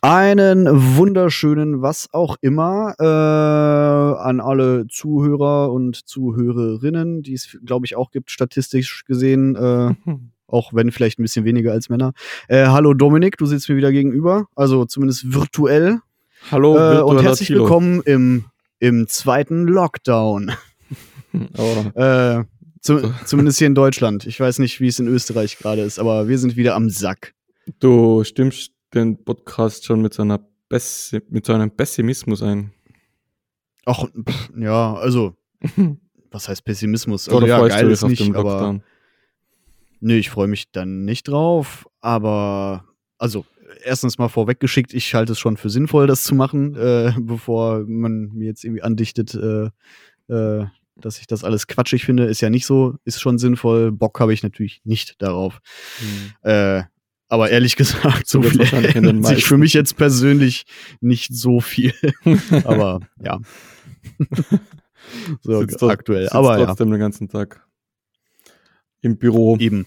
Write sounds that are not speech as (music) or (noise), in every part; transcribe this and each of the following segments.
Einen wunderschönen, was auch immer, äh, an alle Zuhörer und Zuhörerinnen, die es, glaube ich, auch gibt, statistisch gesehen, äh, (laughs) auch wenn vielleicht ein bisschen weniger als Männer. Äh, hallo Dominik, du sitzt mir wieder gegenüber, also zumindest virtuell. Hallo, äh, und herzlich Tilo. willkommen im, im zweiten Lockdown. (laughs) Oh. äh, zu, zumindest hier in Deutschland. Ich weiß nicht, wie es in Österreich gerade ist, aber wir sind wieder am Sack. Du stimmst den Podcast schon mit so, einer Pessi mit so einem Pessimismus ein. Ach, ja, also, (laughs) was heißt Pessimismus? Also, Oder ja, geil ist nicht, aber. Nee, ich freue mich dann nicht drauf, aber also erstens mal vorweggeschickt, ich halte es schon für sinnvoll, das zu machen, äh, (laughs) bevor man mir jetzt irgendwie andichtet, äh, äh, dass ich das alles quatschig finde, ist ja nicht so, ist schon sinnvoll. Bock habe ich natürlich nicht darauf. Mhm. Aber ehrlich gesagt, so viel ändert sich für mich jetzt persönlich nicht so viel. (laughs) aber ja. (laughs) so sitzt aktuell. Sitzt aber trotzdem ja. den ganzen Tag im Büro. Eben.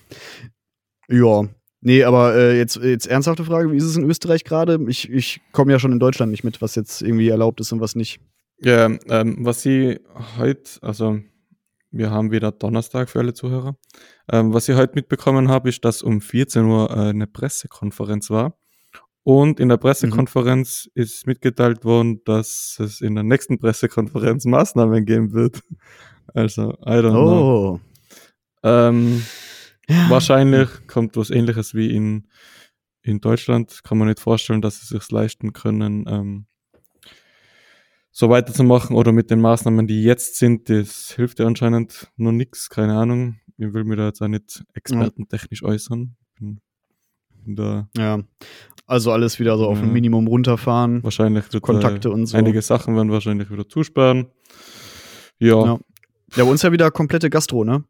Ja. Nee, aber äh, jetzt, jetzt ernsthafte Frage, wie ist es in Österreich gerade? Ich, ich komme ja schon in Deutschland nicht mit, was jetzt irgendwie erlaubt ist und was nicht. Ja, ähm, was sie heute, also wir haben wieder Donnerstag für alle Zuhörer. Ähm, was ich heute mitbekommen habe, ist, dass um 14 Uhr äh, eine Pressekonferenz war. Und in der Pressekonferenz mhm. ist mitgeteilt worden, dass es in der nächsten Pressekonferenz Maßnahmen geben wird. (laughs) Also, I don't oh. know. Ähm, ja. Wahrscheinlich kommt was ähnliches wie in, in Deutschland. Kann man nicht vorstellen, dass sie sich leisten können, ähm, so weiterzumachen oder mit den Maßnahmen, die jetzt sind, das hilft ja anscheinend noch nichts, keine Ahnung. Ich will mir da jetzt auch nicht expertentechnisch äußern. Bin, bin da ja, also alles wieder so auf ein Minimum runterfahren. Wahrscheinlich Kontakte und so. Einige Sachen werden wahrscheinlich wieder zusperren. Ja. ja. Ja, bei uns ja wieder komplette Gastro, ne?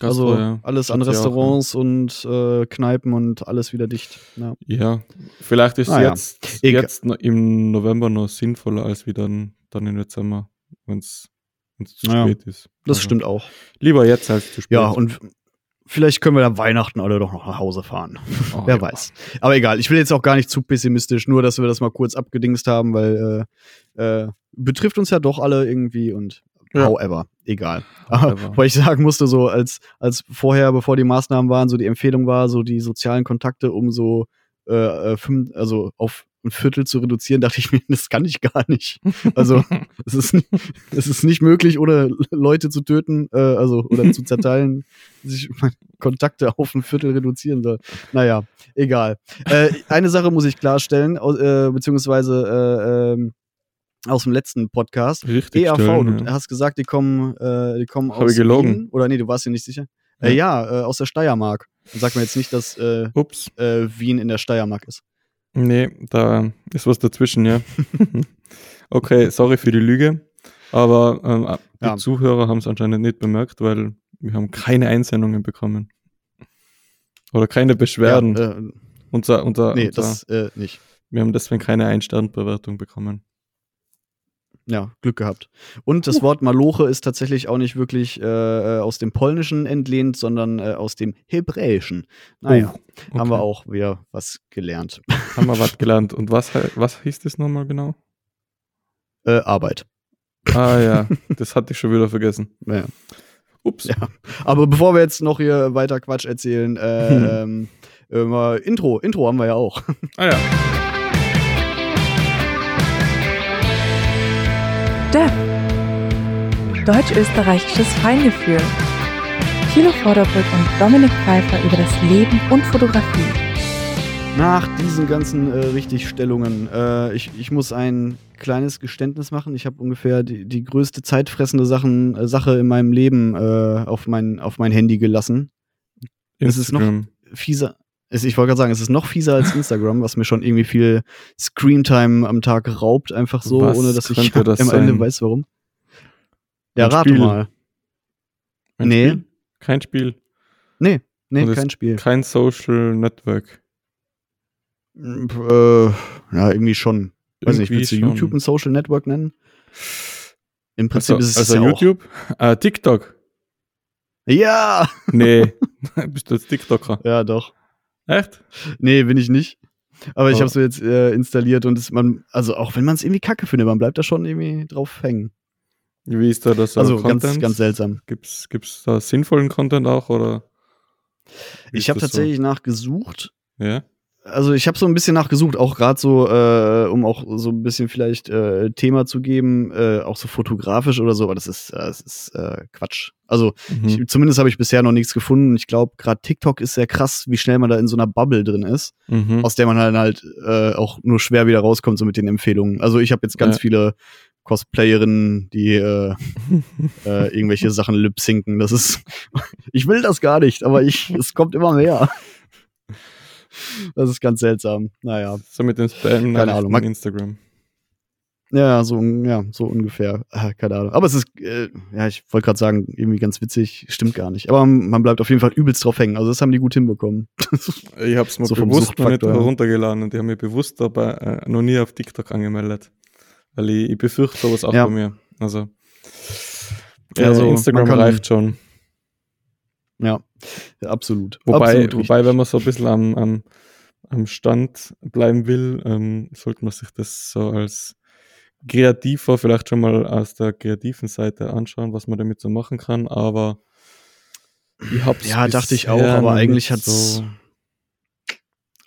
Gastro, also ja. alles an Restaurants auch, ja. und äh, Kneipen und alles wieder dicht. Ja, ja. vielleicht ist es ah, jetzt, jetzt im November noch sinnvoller als wie dann, dann im Dezember, wenn es zu spät ist. Das also stimmt auch. Lieber jetzt als zu spät. Ja, und vielleicht können wir dann Weihnachten alle doch noch nach Hause fahren. Oh, (laughs) Wer weiß. Aber egal, ich will jetzt auch gar nicht zu pessimistisch, nur dass wir das mal kurz abgedingst haben, weil äh, äh, betrifft uns ja doch alle irgendwie und ja. However, egal. However. (laughs) Weil ich sagen musste, so als, als vorher, bevor die Maßnahmen waren, so die Empfehlung war, so die sozialen Kontakte um so äh, äh fünf, also auf ein Viertel zu reduzieren, dachte ich mir, (laughs) das kann ich gar nicht. Also es ist, (laughs) es ist nicht möglich, ohne Leute zu töten, äh, also oder zu (laughs) zerteilen, sich meine Kontakte auf ein Viertel reduzieren soll. Naja, egal. Äh, eine Sache muss ich klarstellen, äh, beziehungsweise äh, ähm, aus dem letzten Podcast. Richtig. EAV, stellen, du ja. hast gesagt, die kommen, äh, die kommen aus Wien. Oder nee, du warst dir nicht sicher. Ja, äh, ja äh, aus der Steiermark. Sag mir jetzt nicht, dass äh, Ups. Äh, Wien in der Steiermark ist. Nee, da ist was dazwischen, ja. (laughs) okay, sorry für die Lüge. Aber ähm, die ja. Zuhörer haben es anscheinend nicht bemerkt, weil wir haben keine Einsendungen bekommen. Oder keine Beschwerden. Ja, äh, unser, unser, nee, unser, das äh, nicht. Wir haben deswegen keine Ein-Stern-Bewertung bekommen. Ja, Glück gehabt. Und das Wort Maloche ist tatsächlich auch nicht wirklich äh, äh, aus dem Polnischen entlehnt, sondern äh, aus dem Hebräischen. Naja, oh, okay. haben wir auch wieder was gelernt. Haben wir was gelernt. Und was, was hieß das nochmal genau? Äh, Arbeit. Ah ja, (laughs) das hatte ich schon wieder vergessen. Naja. Ups. Ja. Aber bevor wir jetzt noch hier weiter Quatsch erzählen, äh, (laughs) ähm, Intro, Intro haben wir ja auch. Ah ja. Depp. Deutsch-österreichisches Feingefühl. Thilo Vorderbrück und Dominik Pfeiffer über das Leben und Fotografie. Nach diesen ganzen äh, Richtigstellungen, äh, ich, ich muss ein kleines Geständnis machen. Ich habe ungefähr die, die größte zeitfressende Sachen, äh, Sache in meinem Leben äh, auf, mein, auf mein Handy gelassen. Es ist noch fieser. Ich wollte gerade sagen, es ist noch fieser als Instagram, was mir schon irgendwie viel Screentime am Tag raubt, einfach so, was ohne dass ich das am Ende weiß, warum. Ja, rate mal. Ein nee. Spiel? Kein Spiel. Nee, nee, kein Spiel. Kein Social Network. Äh, ja, irgendwie schon. Weiß nicht, willst du schon. YouTube ein Social Network nennen? Im Prinzip also, ist es also ja YouTube? Äh, TikTok. Ja! Nee, (laughs) (laughs) bist du jetzt TikToker? Ja, doch. Echt? Nee, bin ich nicht. Aber ich Aber- habe es jetzt äh, installiert und es, man, also auch wenn man es irgendwie kacke findet, man bleibt da schon irgendwie drauf hängen. Wie ist da das so Also ganz, ganz seltsam. Gibt's, gibt's da sinnvollen Content auch oder? Ich ist habe tatsächlich nachgesucht. So? Ja. Also ich habe so ein bisschen nachgesucht, auch gerade so, äh, um auch so ein bisschen vielleicht äh, Thema zu geben, äh, auch so fotografisch oder so, aber das ist, äh, das ist äh, Quatsch. Also Mhm. ich, zumindest habe ich bisher noch nichts gefunden. Ich glaube, gerade TikTok ist sehr krass, wie schnell man da in so einer Bubble drin ist, Mhm. aus der man halt, halt äh, auch nur schwer wieder rauskommt, so mit den Empfehlungen. Also ich habe jetzt ganz Ja. viele Cosplayerinnen, die äh, (laughs) äh, irgendwelche Sachen lip-sinken. Das ist, (laughs) ich will das gar nicht, aber ich, es kommt immer mehr. Das ist ganz seltsam. Naja. So mit den spam Keine Ahnung. Man- Instagram. Ja, so, ja, so ungefähr. Ah, keine Ahnung. Aber es ist, äh, ja, ich wollte gerade sagen, irgendwie ganz witzig. Stimmt gar nicht. Aber man bleibt auf jeden Fall übelst drauf hängen. Also das haben die gut hinbekommen. (laughs) Ich habe es mir So bewusst noch nicht heruntergeladen und ich habe mich bewusst dabei äh, noch nie auf TikTok angemeldet. Weil ich, ich befürchte sowas auch Ja. bei mir. Also, Ja, ja, so, Instagram reicht schon. Ja, absolut. Wobei, absolut wobei wenn man so ein bisschen am, am, am Stand bleiben will, ähm, sollte man sich das so als Kreativer vielleicht schon mal aus der kreativen Seite anschauen, was man damit so machen kann. Aber ich hab's Ja, dachte ich auch, aber eigentlich hat's.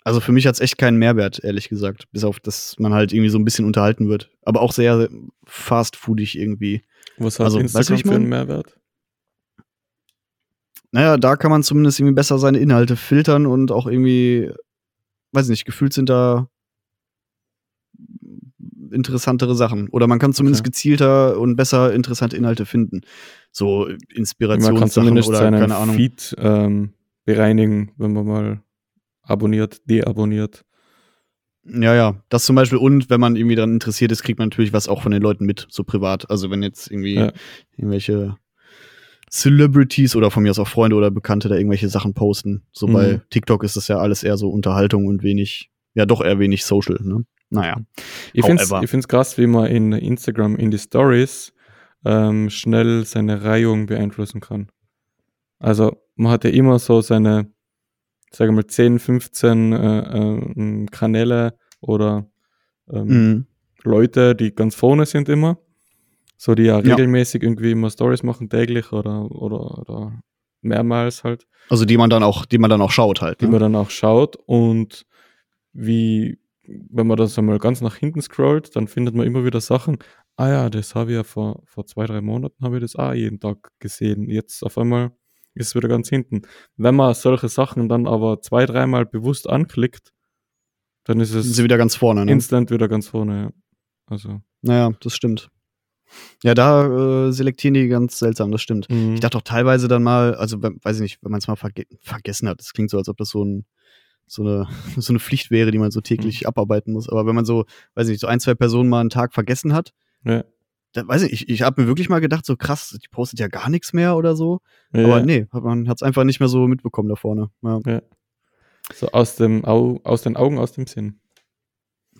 Also für mich hat's echt keinen Mehrwert, ehrlich gesagt. Bis auf, dass man halt irgendwie so ein bisschen unterhalten wird. Aber auch sehr fastfoodig irgendwie. Was hat also, weißt du, Instagram wie ich für einen? Mehrwert? Naja, da kann man zumindest irgendwie besser seine Inhalte filtern und auch irgendwie, weiß nicht, gefühlt sind da interessantere Sachen. Oder man kann zumindest Okay. gezielter und besser interessante Inhalte finden. So Inspirationssachen oder seinen keine Ahnung. Feed ähm, bereinigen, wenn man mal abonniert, deabonniert. Ja, ja, das zum Beispiel. Und wenn man irgendwie daran interessiert ist, kriegt man natürlich was auch von den Leuten mit, so privat. Also wenn jetzt irgendwie Ja. irgendwelche Celebrities oder von mir aus auch Freunde oder Bekannte da irgendwelche Sachen posten. So Mhm. bei TikTok ist das ja alles eher so Unterhaltung und wenig, ja doch eher wenig Social, ne? Naja. Ich finde es krass, wie man in Instagram in die Stories ähm, schnell seine Reihung beeinflussen kann. Also man hat ja immer so seine, sagen wir mal, 10, 15 äh, äh, Kanäle oder ähm, Mhm. Leute, die ganz vorne sind immer. So, die ja regelmäßig irgendwie immer Stories machen, täglich oder, oder, oder mehrmals halt. Also die man dann auch, die man dann auch schaut halt. die Ne? man dann auch schaut und wie, wenn man das einmal ganz nach hinten scrollt, dann findet man immer wieder Sachen, ah ja, das habe ich ja vor, vor zwei, drei Monaten habe ich das auch jeden Tag gesehen. Jetzt auf einmal ist es wieder ganz hinten. Wenn man solche Sachen dann aber zwei, dreimal bewusst anklickt, dann ist Sind es sie wieder ganz vorne, ne? instant wieder ganz vorne. Ja. Also, Naja, das stimmt. Ja, da äh, selektieren die ganz seltsam, das stimmt. mhm. Ich dachte auch teilweise dann mal, also weiß ich nicht, wenn man es mal verge vergessen hat, das klingt so, als ob das so, ein, so, eine, (laughs) so eine Pflicht wäre, die man so täglich abarbeiten muss. Aber wenn man so, weiß ich nicht, so ein, zwei Personen mal einen Tag vergessen hat, ja. dann weiß ich, ich, ich habe mir wirklich mal gedacht, so krass, die postet ja gar nichts mehr oder so. Ja, Aber ja. nee, hat man hat es einfach nicht mehr so mitbekommen da vorne. Ja. So aus dem Au aus den Augen, aus dem Sinn.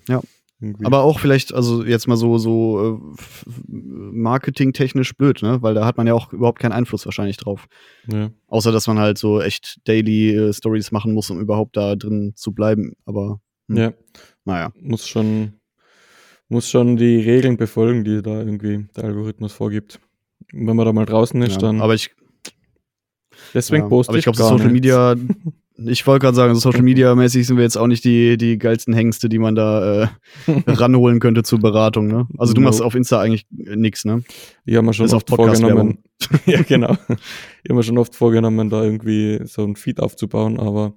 Ja. Irgendwie. Aber auch vielleicht, also jetzt mal so, so äh, marketingtechnisch blöd, ne? Weil da hat man ja auch überhaupt keinen Einfluss wahrscheinlich drauf. ja. Außer, dass man halt so echt Daily äh, Stories machen muss, um überhaupt da drin zu bleiben. Aber Hm. ja. naja. muss schon, muss schon die Regeln befolgen, die da irgendwie der Algorithmus vorgibt. Und wenn man da mal draußen ist, Ja, dann. aber ich, deswegen ja, poste aber ich glaube, Social. Media, (laughs) ich wollte gerade sagen, so Social Media mäßig sind wir jetzt auch nicht die, die geilsten Hengste, die man da äh, (laughs) ranholen könnte zur Beratung, ne? Also du No. machst auf Insta eigentlich nix, ne? Ich habe mir schon Bis oft vorgenommen. (laughs) Ja, genau. Ich habe mir schon oft vorgenommen, da irgendwie so ein Feed aufzubauen, aber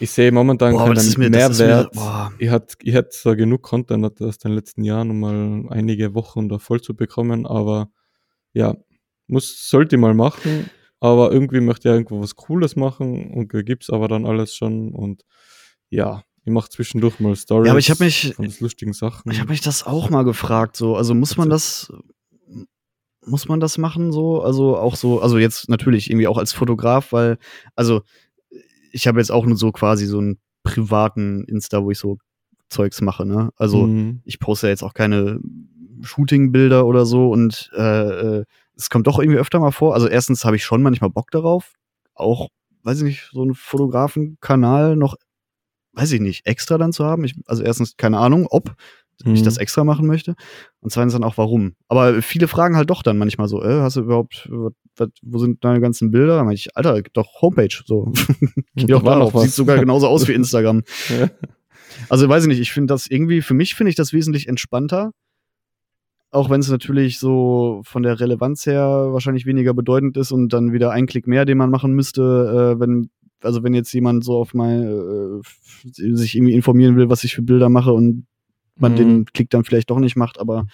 ich sehe momentan Boah, keinen mir, mir, Mehrwert. boah. ich hätte ich zwar genug Content aus den letzten Jahren, um mal einige Wochen da voll zu bekommen, aber ja, muss, sollte ich mal machen, aber irgendwie möchte ich irgendwo was Cooles machen und gibt's aber dann alles schon und ja, ich mache zwischendurch mal Stories Ja, aber ich hab mich- von lustigen Sachen. Ich habe mich das auch mal gefragt, so, also muss man das, muss man das machen, so, also auch so, also jetzt natürlich irgendwie auch als Fotograf, weil, also ich habe jetzt auch nur so quasi so einen privaten Insta, wo ich so Zeugs mache, ne? Also Mhm. ich poste ja jetzt auch keine Shooting-Bilder oder so und äh, äh, es kommt doch irgendwie öfter mal vor. Also erstens habe ich schon manchmal Bock darauf, auch, weiß ich nicht, so einen Fotografenkanal noch weiß ich nicht, extra dann zu haben. Ich, also erstens keine Ahnung, ob ich Mhm. das extra machen möchte. Und zweitens dann auch warum. Aber viele fragen halt doch dann manchmal so, äh, hast du überhaupt, was, was, wo sind deine ganzen Bilder? Da meine ich, Alter, doch Homepage. So. (laughs) Geh doch (laughs) Da drauf. Sieht sogar genauso aus wie (laughs) Instagram. Ja. Also weiß ich nicht, ich finde das irgendwie, für mich finde ich das wesentlich entspannter. Auch wenn es natürlich so von der Relevanz her wahrscheinlich weniger bedeutend ist und dann wieder ein Klick mehr, den man machen müsste, äh, wenn, also wenn jetzt jemand so auf mein, äh, sich irgendwie informieren will, was ich für Bilder mache und man Mhm. den Klick dann vielleicht doch nicht macht, aber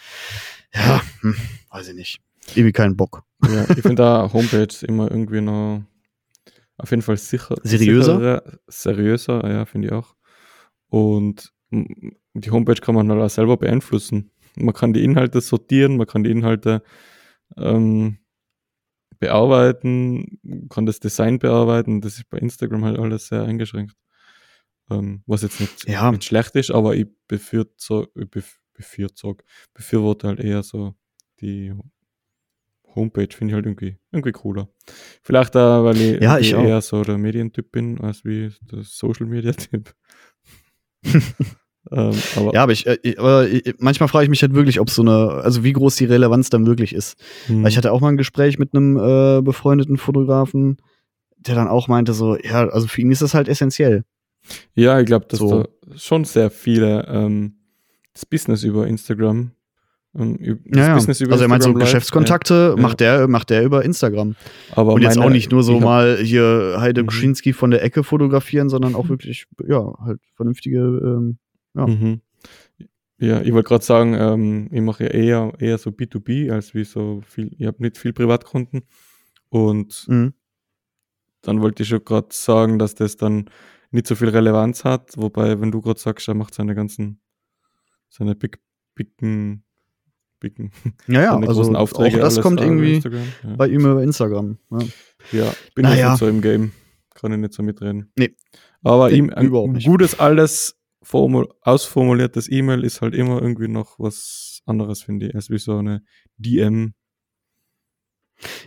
ja, hm, weiß ich nicht. Irgendwie keinen Bock. Ja, ich finde da Homepage immer irgendwie noch auf jeden Fall sicher. Seriöser? sicherer, seriöser, ja, finde ich auch. Und die Homepage kann man halt auch selber beeinflussen. Man kann die Inhalte sortieren, man kann die Inhalte ähm, bearbeiten, man kann das Design bearbeiten. Das ist bei Instagram halt alles sehr eingeschränkt. Ähm, was jetzt nicht, Ja. nicht schlecht ist, aber ich befürzo- ich bef- befürzo- befürworte halt eher so die Homepage, finde ich halt irgendwie, irgendwie cooler. Vielleicht auch, weil ich, Ja, ich auch. eher so der Medientyp bin, als wie der Social Media Typ. (laughs) (laughs) ähm, aber Ja, aber ich, äh, aber manchmal frage ich mich halt wirklich, ob so eine, also wie groß die Relevanz dann wirklich ist. hm, Weil ich hatte auch mal ein Gespräch mit einem äh, befreundeten Fotografen, der dann auch meinte so, ja, also für ihn ist das halt essentiell. ja, ich glaube, dass so. da schon sehr viele ähm, das Business über Instagram ähm, Ja, ja. Business über Also er meint so Geschäftskontakte Ja. macht der macht der über Instagram. aber Und jetzt meine- auch nicht nur so mal hier Heide Mhm. Kuschinski von der Ecke fotografieren, sondern auch (laughs) wirklich ja, halt vernünftige ähm, ja. Mhm. Ja, ich wollte gerade sagen, ähm, ich mache ja eher, eher so B2B als wie so viel, ich habe nicht viel Privatkunden und mhm. dann wollte ich schon gerade sagen, dass das dann nicht so viel Relevanz hat, wobei, wenn du gerade sagst, er macht seine ganzen, seine big, bigen, bigen, Ja, ja, (laughs) seine also großen Aufträge. auch das kommt irgendwie. Ja. bei ihm über Instagram. Ja. Ja, bin Naja. ich nicht so im Game. Kann ich nicht so mitreden. Nee. Aber Nee, ihm ein gutes, alles ausformuliertes E-Mail ist halt immer irgendwie noch was anderes, finde ich, als wie so eine DM.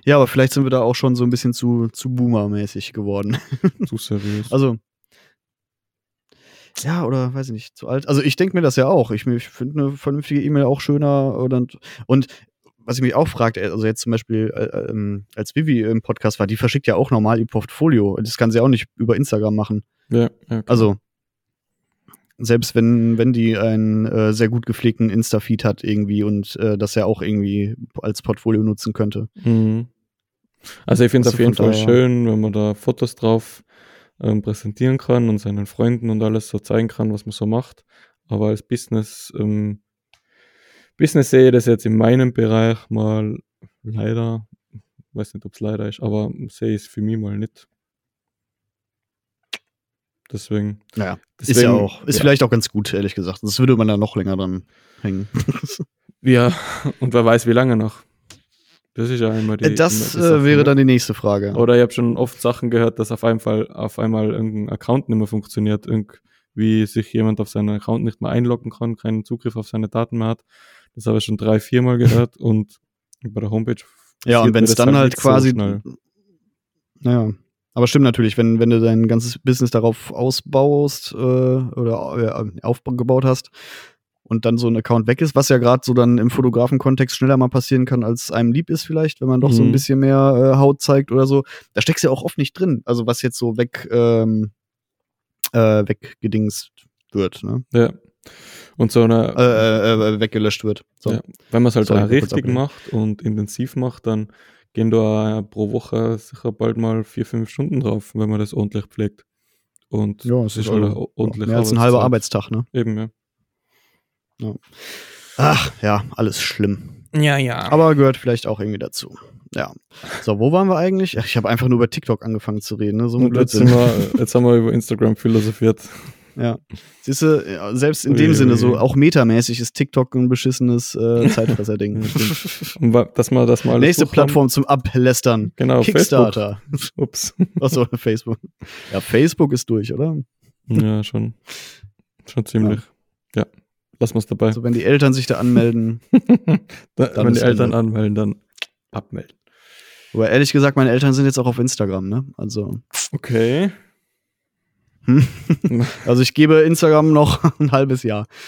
ja, aber vielleicht sind wir da auch schon so ein bisschen zu, zu Boomer-mäßig geworden. (laughs) zu seriös. Also, ja, oder weiß ich nicht, zu alt. Also ich denke mir das ja auch. Ich, ich finde eine vernünftige E-Mail auch schöner. Oder, und was ich mich auch fragt, also jetzt zum Beispiel, äh, ähm, als Vivi im Podcast war, die verschickt ja auch normal ihr Portfolio. Das kann sie auch nicht über Instagram machen. ja, ja, klar. Also, selbst wenn, wenn die einen äh, sehr gut gepflegten Insta-Feed hat irgendwie und äh, das ja auch irgendwie als Portfolio nutzen könnte. Mhm. Also ich finde es Also auf jeden Fall schön, wenn man da Fotos drauf ähm, präsentieren kann und seinen Freunden und alles so zeigen kann, was man so macht. Aber als Business, ähm, Business sehe ich das jetzt in meinem Bereich mal leider, weiß nicht, ob es leider ist, aber sehe ich es für mich mal nicht. Deswegen. Naja, ist deswegen, ja auch, ist vielleicht auch ganz gut, ehrlich gesagt. Sonst würde man da noch länger dran hängen. (laughs) Ja, und wer weiß, wie lange noch. Das ist ja immer die. das immer die Sache, äh, wäre ne? dann die nächste Frage. Oder ich habe schon oft Sachen gehört, dass auf einmal, auf einmal irgendein Account nicht mehr funktioniert. Irgendwie sich jemand auf seinen Account nicht mehr einloggen kann, keinen Zugriff auf seine Daten mehr hat. Das habe ich schon drei, viermal gehört und bei der Homepage. Ja, und wenn es das dann halt so quasi. schnell. naja. Aber stimmt natürlich, wenn, wenn du dein ganzes Business darauf ausbaust äh, oder äh, aufgebaut hast und dann so ein Account weg ist, was ja gerade so dann im Fotografen-Kontext schneller mal passieren kann, als einem lieb ist, vielleicht, wenn man doch so ein Mhm. bisschen mehr äh, Haut zeigt oder so. Da steckst du ja auch oft nicht drin. Also was jetzt so weg, ähm, äh, weggedingst wird, ne? Ja. Und so eine, Äh, äh, äh, weggelöscht wird. So. Ja. wenn man es halt kurz richtig macht und intensiv macht, dann gehen da pro Woche sicher bald mal vier, fünf Stunden drauf, wenn man das ordentlich pflegt. Und Ja, es ist halt also ordentlich mehr als ein halber. Arbeitstag, ne? Eben, ja. Ach, ja, alles schlimm. Ja, ja. Aber gehört vielleicht auch irgendwie dazu. Ja. So, wo waren wir eigentlich? Ach, ich habe einfach nur über TikTok angefangen zu reden, ne? So ein Und jetzt, Blödsinn. sind wir, jetzt haben wir über Instagram philosophiert. Ja. Siehst du, ja, selbst in Ui, dem Sinne, ui. so auch metamäßig ist TikTok ein beschissenes äh, (laughs) Zeitfresser-Ding. Dass wir das mal Nächste. Plattform zum Ablästern. Genau, Kickstarter. Facebook. (laughs) Ups. Achso, Facebook. Ja, Facebook ist durch, oder? Ja, schon. Schon ziemlich. Ja. Lassen wir es dabei. Also wenn die Eltern sich da anmelden. (laughs) da, dann wenn die Eltern Ende. anmelden, dann abmelden. Aber ehrlich gesagt, meine Eltern sind jetzt auch auf Instagram, ne? Also, Okay. Hm? (laughs) also ich gebe Instagram noch (laughs) ein halbes Jahr. (laughs)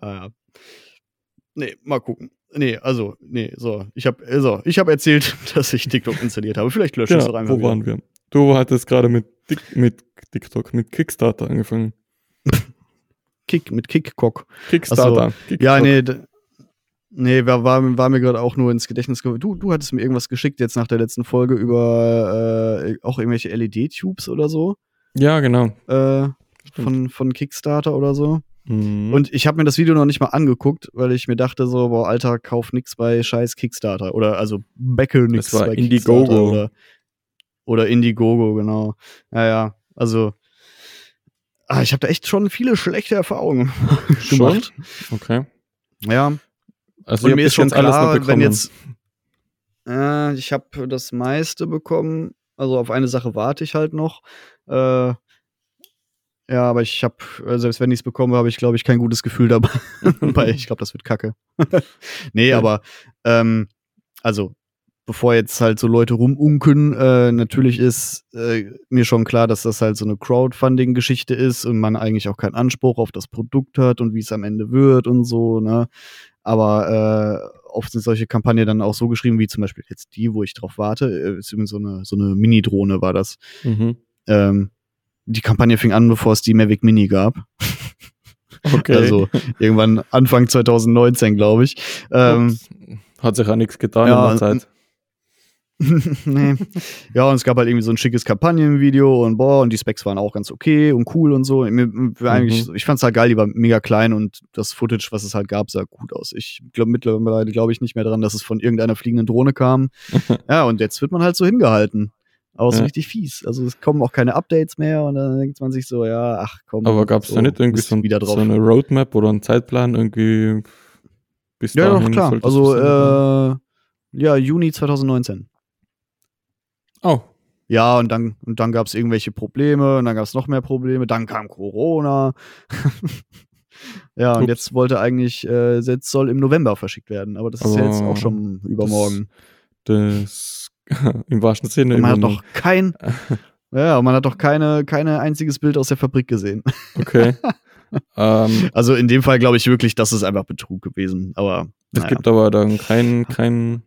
ah, ja. Nee, mal gucken. Nee, also, nee, so. Ich habe so, ich hab erzählt, dass ich TikTok installiert habe. Vielleicht lösche ich es Ja, doch einfach wo wieder. waren wir? Du hattest gerade mit, mit TikTok, mit Kickstarter angefangen. Kick, mit Kickcock. Kickstarter. Ja, TikTok. nee, d- nee, war, war, war mir gerade auch nur ins Gedächtnis gekommen. Du, du hattest mir irgendwas geschickt jetzt nach der letzten Folge über äh, auch irgendwelche LED-Tubes oder so Ja, genau. äh, von, von Kickstarter oder so. Mhm. Und ich habe mir das Video noch nicht mal angeguckt, weil ich mir dachte so, boah, Alter, kauf nix bei scheiß Kickstarter. Oder also Beckel nix Das war bei Indiegogo. Kickstarter. Oder, oder Indiegogo, genau. Ja, ja, also ah, ich habe da echt schon viele schlechte Erfahrungen (laughs) gemacht. Okay. Ja, Also und mir ist schon klar, wenn jetzt. Äh, ich habe das meiste bekommen. Also auf eine Sache warte ich halt noch. Äh, ja, aber ich habe, selbst wenn ich es bekomme, habe ich, glaube ich, kein gutes Gefühl dabei. (laughs) Weil ich glaube, das wird kacke. (laughs) nee, Ja. aber ähm, also bevor jetzt halt so Leute rumunken, äh, natürlich ist äh, mir schon klar, dass das halt so eine Crowdfunding-Geschichte ist und man eigentlich auch keinen Anspruch auf das Produkt hat und wie es am Ende wird und so, ne? Aber äh, oft sind solche Kampagnen dann auch so geschrieben, wie zum Beispiel jetzt die, wo ich drauf warte, äh, ist übrigens so eine, so eine Mini-Drohne war das. Mhm. Ähm, die Kampagne fing an, bevor es die Mavic Mini gab. (laughs) Okay. Also irgendwann Anfang 2019, glaube ich. Ähm. Hat sich auch nichts getan ja, in der Zeit. (laughs) nee. Ja, und es gab halt irgendwie so ein schickes Kampagnenvideo und boah, und die Specs waren auch ganz okay und cool und so. Eigentlich, ich fand's halt geil, die war mega klein und das Footage, was es halt gab, sah gut aus. Ich glaube mittlerweile glaube ich nicht mehr dran, dass es von irgendeiner fliegenden Drohne kam. (laughs) ja, und jetzt wird man halt so hingehalten. Aber so Ja. richtig fies. Also es kommen auch keine Updates mehr und dann denkt man sich so, ja, ach komm. Aber gab es so, da nicht irgendwie so, ein, so eine Roadmap oder einen Zeitplan irgendwie? Bis ja, doch, klar. es Also, äh, ja, Juni 2019. oh, Ja, und dann, und dann gab es irgendwelche Probleme und dann gab es noch mehr Probleme, dann kam Corona. (laughs) ja, und Ups. jetzt wollte eigentlich, äh, jetzt soll im November verschickt werden, aber das ist ja jetzt auch schon übermorgen. das (laughs) im wahrsten Sinne Und man hat noch kein, (laughs) ja, und man hat doch keine, keine einziges Bild aus der Fabrik gesehen. Okay. ähm, Also in dem Fall glaube ich wirklich, das ist einfach Betrug gewesen, aber es naja. gibt aber dann kein, kein,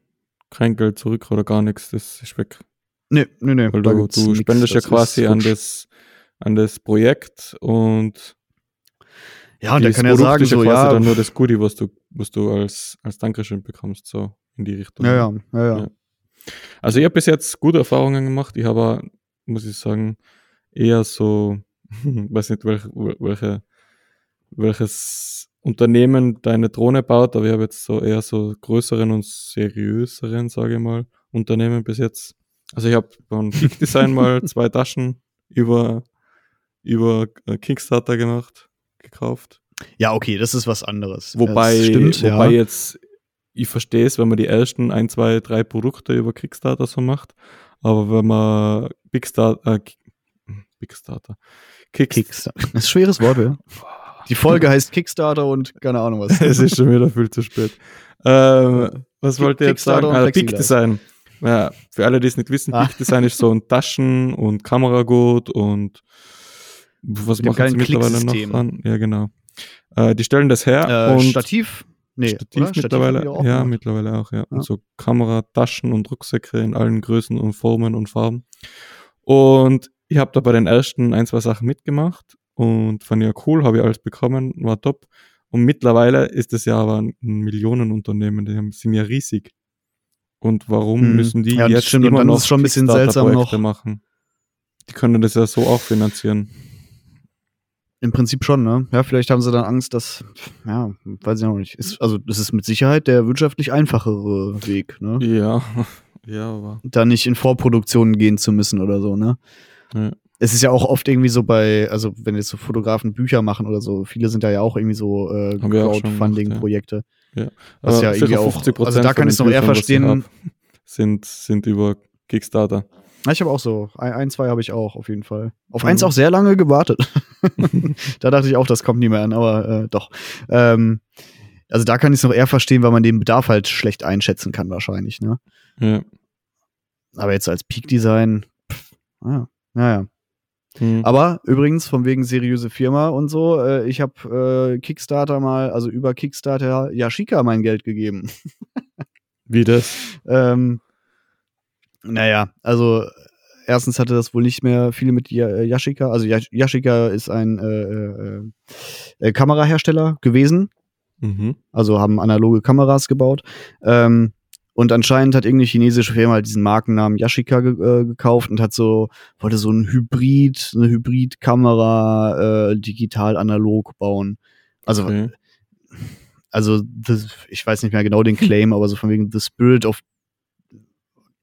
kein Geld zurück oder gar nichts. Das ist weg. Nee, nee, nee. Weil du, du nix. spendest ja Das ist quasi an das, an das Projekt und Ja, und der kann ja Produkt sagen, ist ja so, quasi ja, dann nur das Goodie, was du, was du als, als Dankeschön bekommst, so in die Richtung. ja, ja, ja, ja. Ja. Also ich habe bis jetzt gute Erfahrungen gemacht. Ich habe, muss ich sagen, eher so, (laughs) weiß nicht, welche, welche, welches Unternehmen deine Drohne baut, aber ich habe jetzt so eher so größeren und seriöseren, sage ich mal, Unternehmen bis jetzt. Also ich habe von Peak Design mal zwei Taschen über, über äh, Kickstarter gemacht, gekauft. Ja, okay, das ist was anderes. Wobei, stimmt, wobei ja. jetzt, ich verstehe es, wenn man die ersten ein, zwei, drei Produkte über Kickstarter so macht, aber wenn man Kickstarter, äh, Ki- Kickstarter, Kicks, Kickstarter. (laughs) Das ist ein schweres Wort, ja. Die Folge heißt Kickstarter und keine Ahnung was. (laughs) es ist schon wieder viel zu spät. Ähm, was wollte ich jetzt Kickstarter sagen? und Ah, Peak Plexiglas. Design. Ja, für alle, die es nicht wissen, Ah. Design ist so ein Taschen- und Kameragut und was dem machen sie mittlerweile noch an? Ja, genau. Äh, die stellen das her Äh, und Stativ? Nee, Stativ oder? mittlerweile, auch ja, gemacht. mittlerweile auch, ja. Ja. Und so Kamera, Taschen und Rucksäcke in allen Größen und Formen und Farben. Und ich habe da bei den ersten ein, zwei Sachen mitgemacht und fand ja cool, habe ich alles bekommen, war top. Und mittlerweile ist es ja aber ein Millionenunternehmen, die haben- sind ja riesig. Und warum Hm. müssen die Ja, jetzt stimmt. Und immer dann noch ist schon ein bisschen seltsam noch. machen? Die können das ja so auch finanzieren. Im Prinzip schon, ne? Ja, vielleicht haben sie dann Angst, dass, ja, weiß ich noch nicht. Ist, also, das ist mit Sicherheit der wirtschaftlich einfachere Weg, ne? Ja, (laughs) ja, aber. Da nicht in Vorproduktionen gehen zu müssen oder so, ne? Ja. Es ist ja auch oft irgendwie so bei, also wenn jetzt so Fotografen Bücher machen oder so, viele sind da ja auch irgendwie so äh, auch Crowdfunding-Projekte. Ja. Was Aber ja irgendwie sicher auch- 50% also da kann ich's den noch eher was ich verstehen. Sind, sind über Kickstarter. Ja, ich habe auch so, ein, ein zwei habe ich auch auf jeden Fall. Auf Mhm. eins auch sehr lange gewartet. (laughs) da dachte ich auch, das kommt nie mehr an, aber äh, doch. Ähm, also da kann ich es noch eher verstehen, weil man den Bedarf halt schlecht einschätzen kann wahrscheinlich, ne? Ja. Aber jetzt als Peak-Design, pff, Ah, naja. Hm. Aber übrigens, von wegen seriöse Firma und so, äh, ich habe äh, Kickstarter mal, also über Kickstarter Yashika mein Geld gegeben. (laughs) Wie das? ähm, naja, also erstens hatte das wohl nicht mehr viel mit Ya- Yashica. Also Yash- Yashica ist ein äh, äh, äh, Kamerahersteller gewesen. Mhm. Also haben analoge Kameras gebaut. Ähm, und anscheinend hat irgendeine chinesische Firma halt diesen Markennamen Yashica ge äh, gekauft und hat so, wollte so ein Hybrid, eine Hybrid-Kamera äh, digital-analog bauen. Also, Okay. also das, ich weiß nicht mehr genau den Claim, aber so von wegen The Spirit of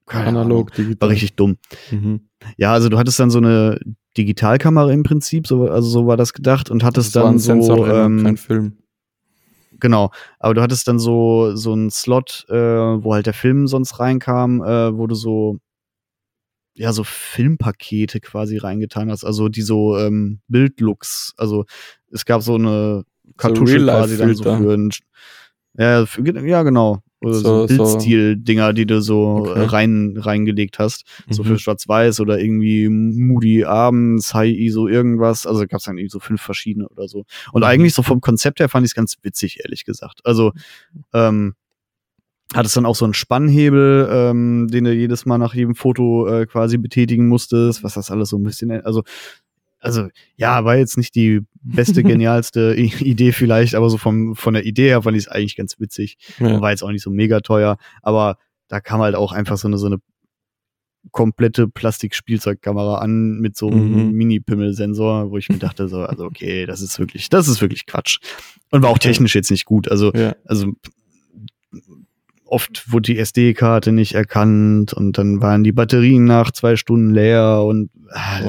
keine Ahnung, Analog, digital. war richtig dumm. Mhm. Ja, also du hattest dann so eine Digitalkamera im Prinzip, so, also so war das gedacht und hattest Das dann so, Sensorrenner, ähm, kein Film. Genau, aber du hattest dann so so einen Slot, äh, wo halt der Film sonst reinkam, äh, wo du so ja so Filmpakete quasi reingetan hast, also die so ähm, Bildlooks, also es gab so eine Kartusche quasi dann so für ein, ja, für, ja genau, oder so, So- so- Bildstil-Dinger, die du so Okay. äh, rein reingelegt hast so Mhm. für Schwarz-Weiß oder irgendwie Moody abends, High ISO irgendwas. Also gab es dann irgendwie so fünf verschiedene oder so. Und Mhm. eigentlich so vom Konzept her fand ich es ganz witzig, ehrlich gesagt. Also ähm, hat es dann auch so einen Spannhebel, ähm, den du jedes Mal nach jedem Foto äh, quasi betätigen musstest, was das alles so ein bisschen, also also ja, war jetzt nicht die beste, (laughs) genialste Idee vielleicht, aber so vom, von der Idee her fand ich es eigentlich ganz witzig. Ja. War jetzt auch nicht so mega teuer, aber da kam halt auch einfach so eine, so eine komplette Plastikspielzeugkamera an mit so einem Mhm. Mini-Pimmel-Sensor, wo ich mir dachte, so, also okay, das ist wirklich, das ist wirklich Quatsch. Und war auch technisch jetzt nicht gut. Also, Ja. also oft wurde die SD-Karte nicht erkannt und dann waren die Batterien nach zwei Stunden leer und ah.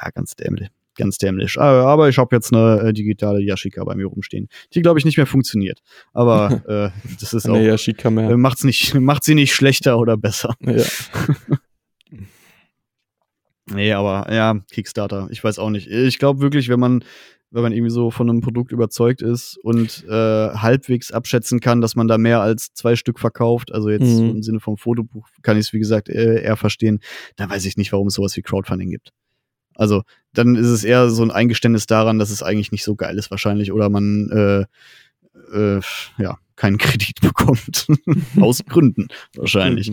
Ja, ganz dämlich. Ganz dämlich. Aber, aber ich habe jetzt eine äh, digitale Yashica bei mir rumstehen, die, glaube ich, nicht mehr funktioniert. Aber (laughs) äh, das ist auch, Yashica äh, mehr. macht's nicht, (laughs) macht sie nicht schlechter oder besser. Ja. (laughs) Nee, aber ja, Kickstarter, ich weiß auch nicht. Ich glaube wirklich, wenn man, wenn man irgendwie so von einem Produkt überzeugt ist und äh, halbwegs abschätzen kann, dass man da mehr als zwei Stück verkauft, also jetzt Mhm. im Sinne vom Fotobuch kann ich es, wie gesagt, äh, eher verstehen, dann weiß ich nicht, warum es sowas wie Crowdfunding gibt. Also, dann ist es eher so ein Eingeständnis daran, dass es eigentlich nicht so geil ist, wahrscheinlich, oder man äh, äh, ja, keinen (laughs) Kredit bekommt. (laughs) Aus Gründen, wahrscheinlich.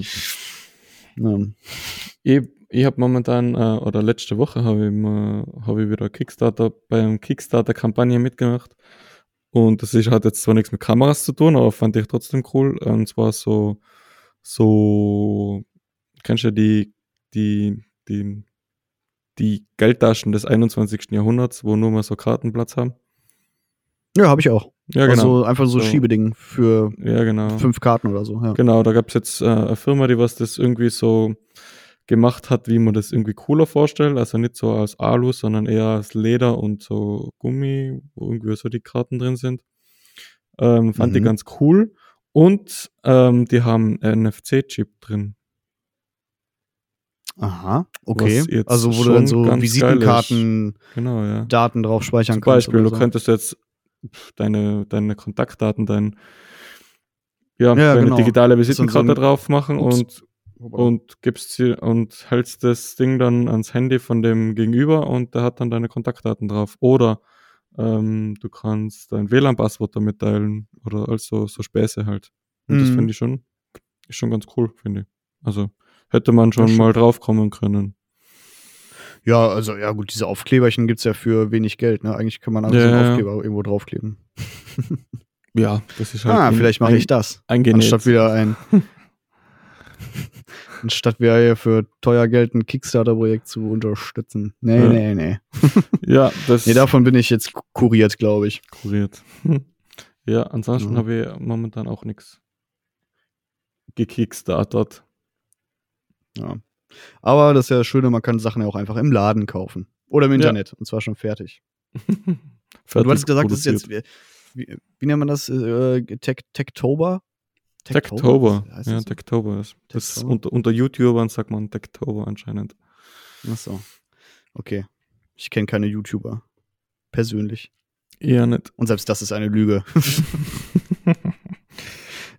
Ja. Ich, ich habe momentan, äh, oder letzte Woche habe ich, mal- hab ich wieder Kickstarter, beim Kickstarter-Kampagne mitgemacht. Und das ist, hat jetzt zwar nichts mit Kameras zu tun, aber fand ich trotzdem cool. Und zwar so, so, kennst du die, die, die, die Geldtaschen des 21. Jahrhunderts, wo nur mal so Kartenplatz haben? Ja, habe ich auch. Ja, genau. Also einfach so, So. Schiebeding für ja, genau. fünf Karten oder so. Ja. Genau, da gab es jetzt äh, eine Firma, die was das irgendwie so gemacht hat, wie man das irgendwie cooler vorstellt. Also nicht so als Alu, sondern eher als Leder und so Gummi, wo irgendwie so die Karten drin sind. Ähm, fand Mhm. ganz cool. Und ähm, die haben NFC-Chip drin. Aha, okay. Also wo du dann so Visitenkarten, Genau, ja. Daten drauf speichern Zum kannst. Beispiel, oder du so. könntest jetzt deine, deine Kontaktdaten, dein, ja, Ja, deine genau. digitale So- so Visitenkarte ein- drauf machen Ups. und und gibst sie und hältst das Ding dann ans Handy von dem Gegenüber und der hat dann deine Kontaktdaten drauf. Oder ähm, du kannst dein WLAN-Passwort damit teilen oder also so Späße halt. Und das Mhm. finde ich schon, ist schon ganz cool, finde ich. Also hätte man schon mal drauf kommen können. Ja, also ja gut, diese Aufkleberchen gibt's ja für wenig Geld. Ne? Eigentlich kann man einfach Ja, so einen. Aufkleber irgendwo draufkleben. (laughs) Ja, das ist halt. ah, ein- vielleicht mache ein- ich das. Eingenäht. Anstatt wieder ein (laughs) Anstatt wieder hier für teuer Geld ein Kickstarter-Projekt zu unterstützen. Nee, Ja. nee, nee. (laughs) Ja, das Nee, davon bin ich jetzt kuriert, glaube ich. kuriert. Ja, ansonsten Ja. habe ich momentan auch nichts gekickstartert. Ja. Aber das ist ja das Schöne, man kann Sachen ja auch einfach im Laden kaufen. Oder im Ja. Internet. Und zwar schon fertig. (laughs) Und du hattest gesagt, das ist jetzt, produziert. wie, wie, wie nennt man das? Äh, Tech, Techtober? Techtober. Heißt Ja? Techtober ist. Das Techtober? unter, unter YouTubern sagt man Techtober anscheinend. Ach so. Okay. Ich kenne keine YouTuber. Persönlich. Eher nicht. Und selbst das ist eine Lüge. (laughs)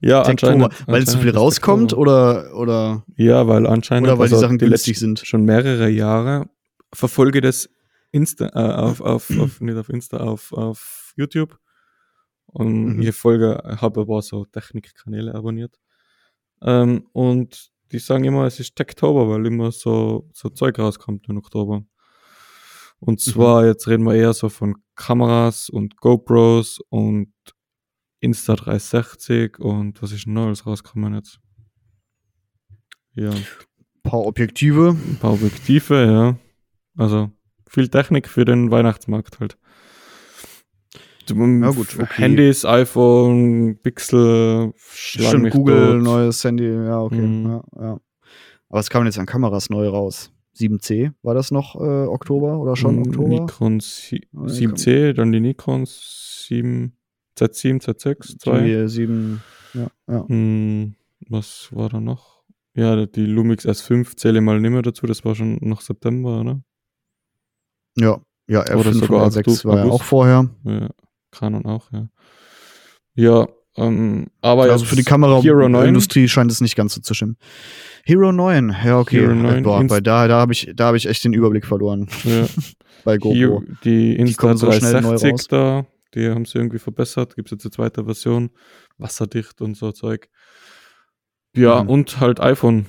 Ja, Tektoma, anscheinend. weil zu viel anscheinend ist rauskommt oder, oder, Ja, weil anscheinend. oder weil die also Sachen günstig sind. Schon mehrere Jahre verfolge das Insta, äh, auf, auf, (clears throat) auf, nicht auf Insta, auf, auf YouTube. Und Mhm. ich folge, habe aber so Technikkanäle abonniert. Ähm, und die sagen immer, es ist Techtober, weil immer so, so Zeug rauskommt im Oktober. Und zwar, jetzt reden wir eher so von Kameras und GoPros und Insta360 und was ist denn alles rausgekommen jetzt? Ja, Ein paar Objektive. ein paar Objektive, ja. Also viel Technik für den Weihnachtsmarkt halt. Ja, gut, okay. Handys, iPhone, Pixel, Stimmt, Google, tot. neues Handy, ja, okay. Mhm. Ja, ja. Aber es kamen jetzt an Kameras neu raus. 7C, war das noch äh, Oktober oder schon Oktober? Nikon Sie- Ah, 7C, dann die Nikon 7, Z7, Z6, 2. Die 7, ja, ja. Hm, was war da noch? Ja, die Lumix S5 zähle ich mal nicht mehr dazu, das war schon noch September, oder? Ja, ja, Oder R5 sogar und R6 war ja auch vorher. Ja, Canon auch, ja. Ja, ähm, aber also für die jetzt Kamera Hero 9, Industrie scheint es nicht ganz so zu stimmen. Hero 9, ja, okay. Hero 9 Boah, bei da, da habe ich, da hab ich echt den Überblick verloren ja, (laughs) bei GoPro. hier, die Insta kommen so schnell neu 360 raus. da, die haben sie irgendwie verbessert, gibt es jetzt eine zweite Version, wasserdicht und so Zeug. Ja, Mhm. und halt iPhone.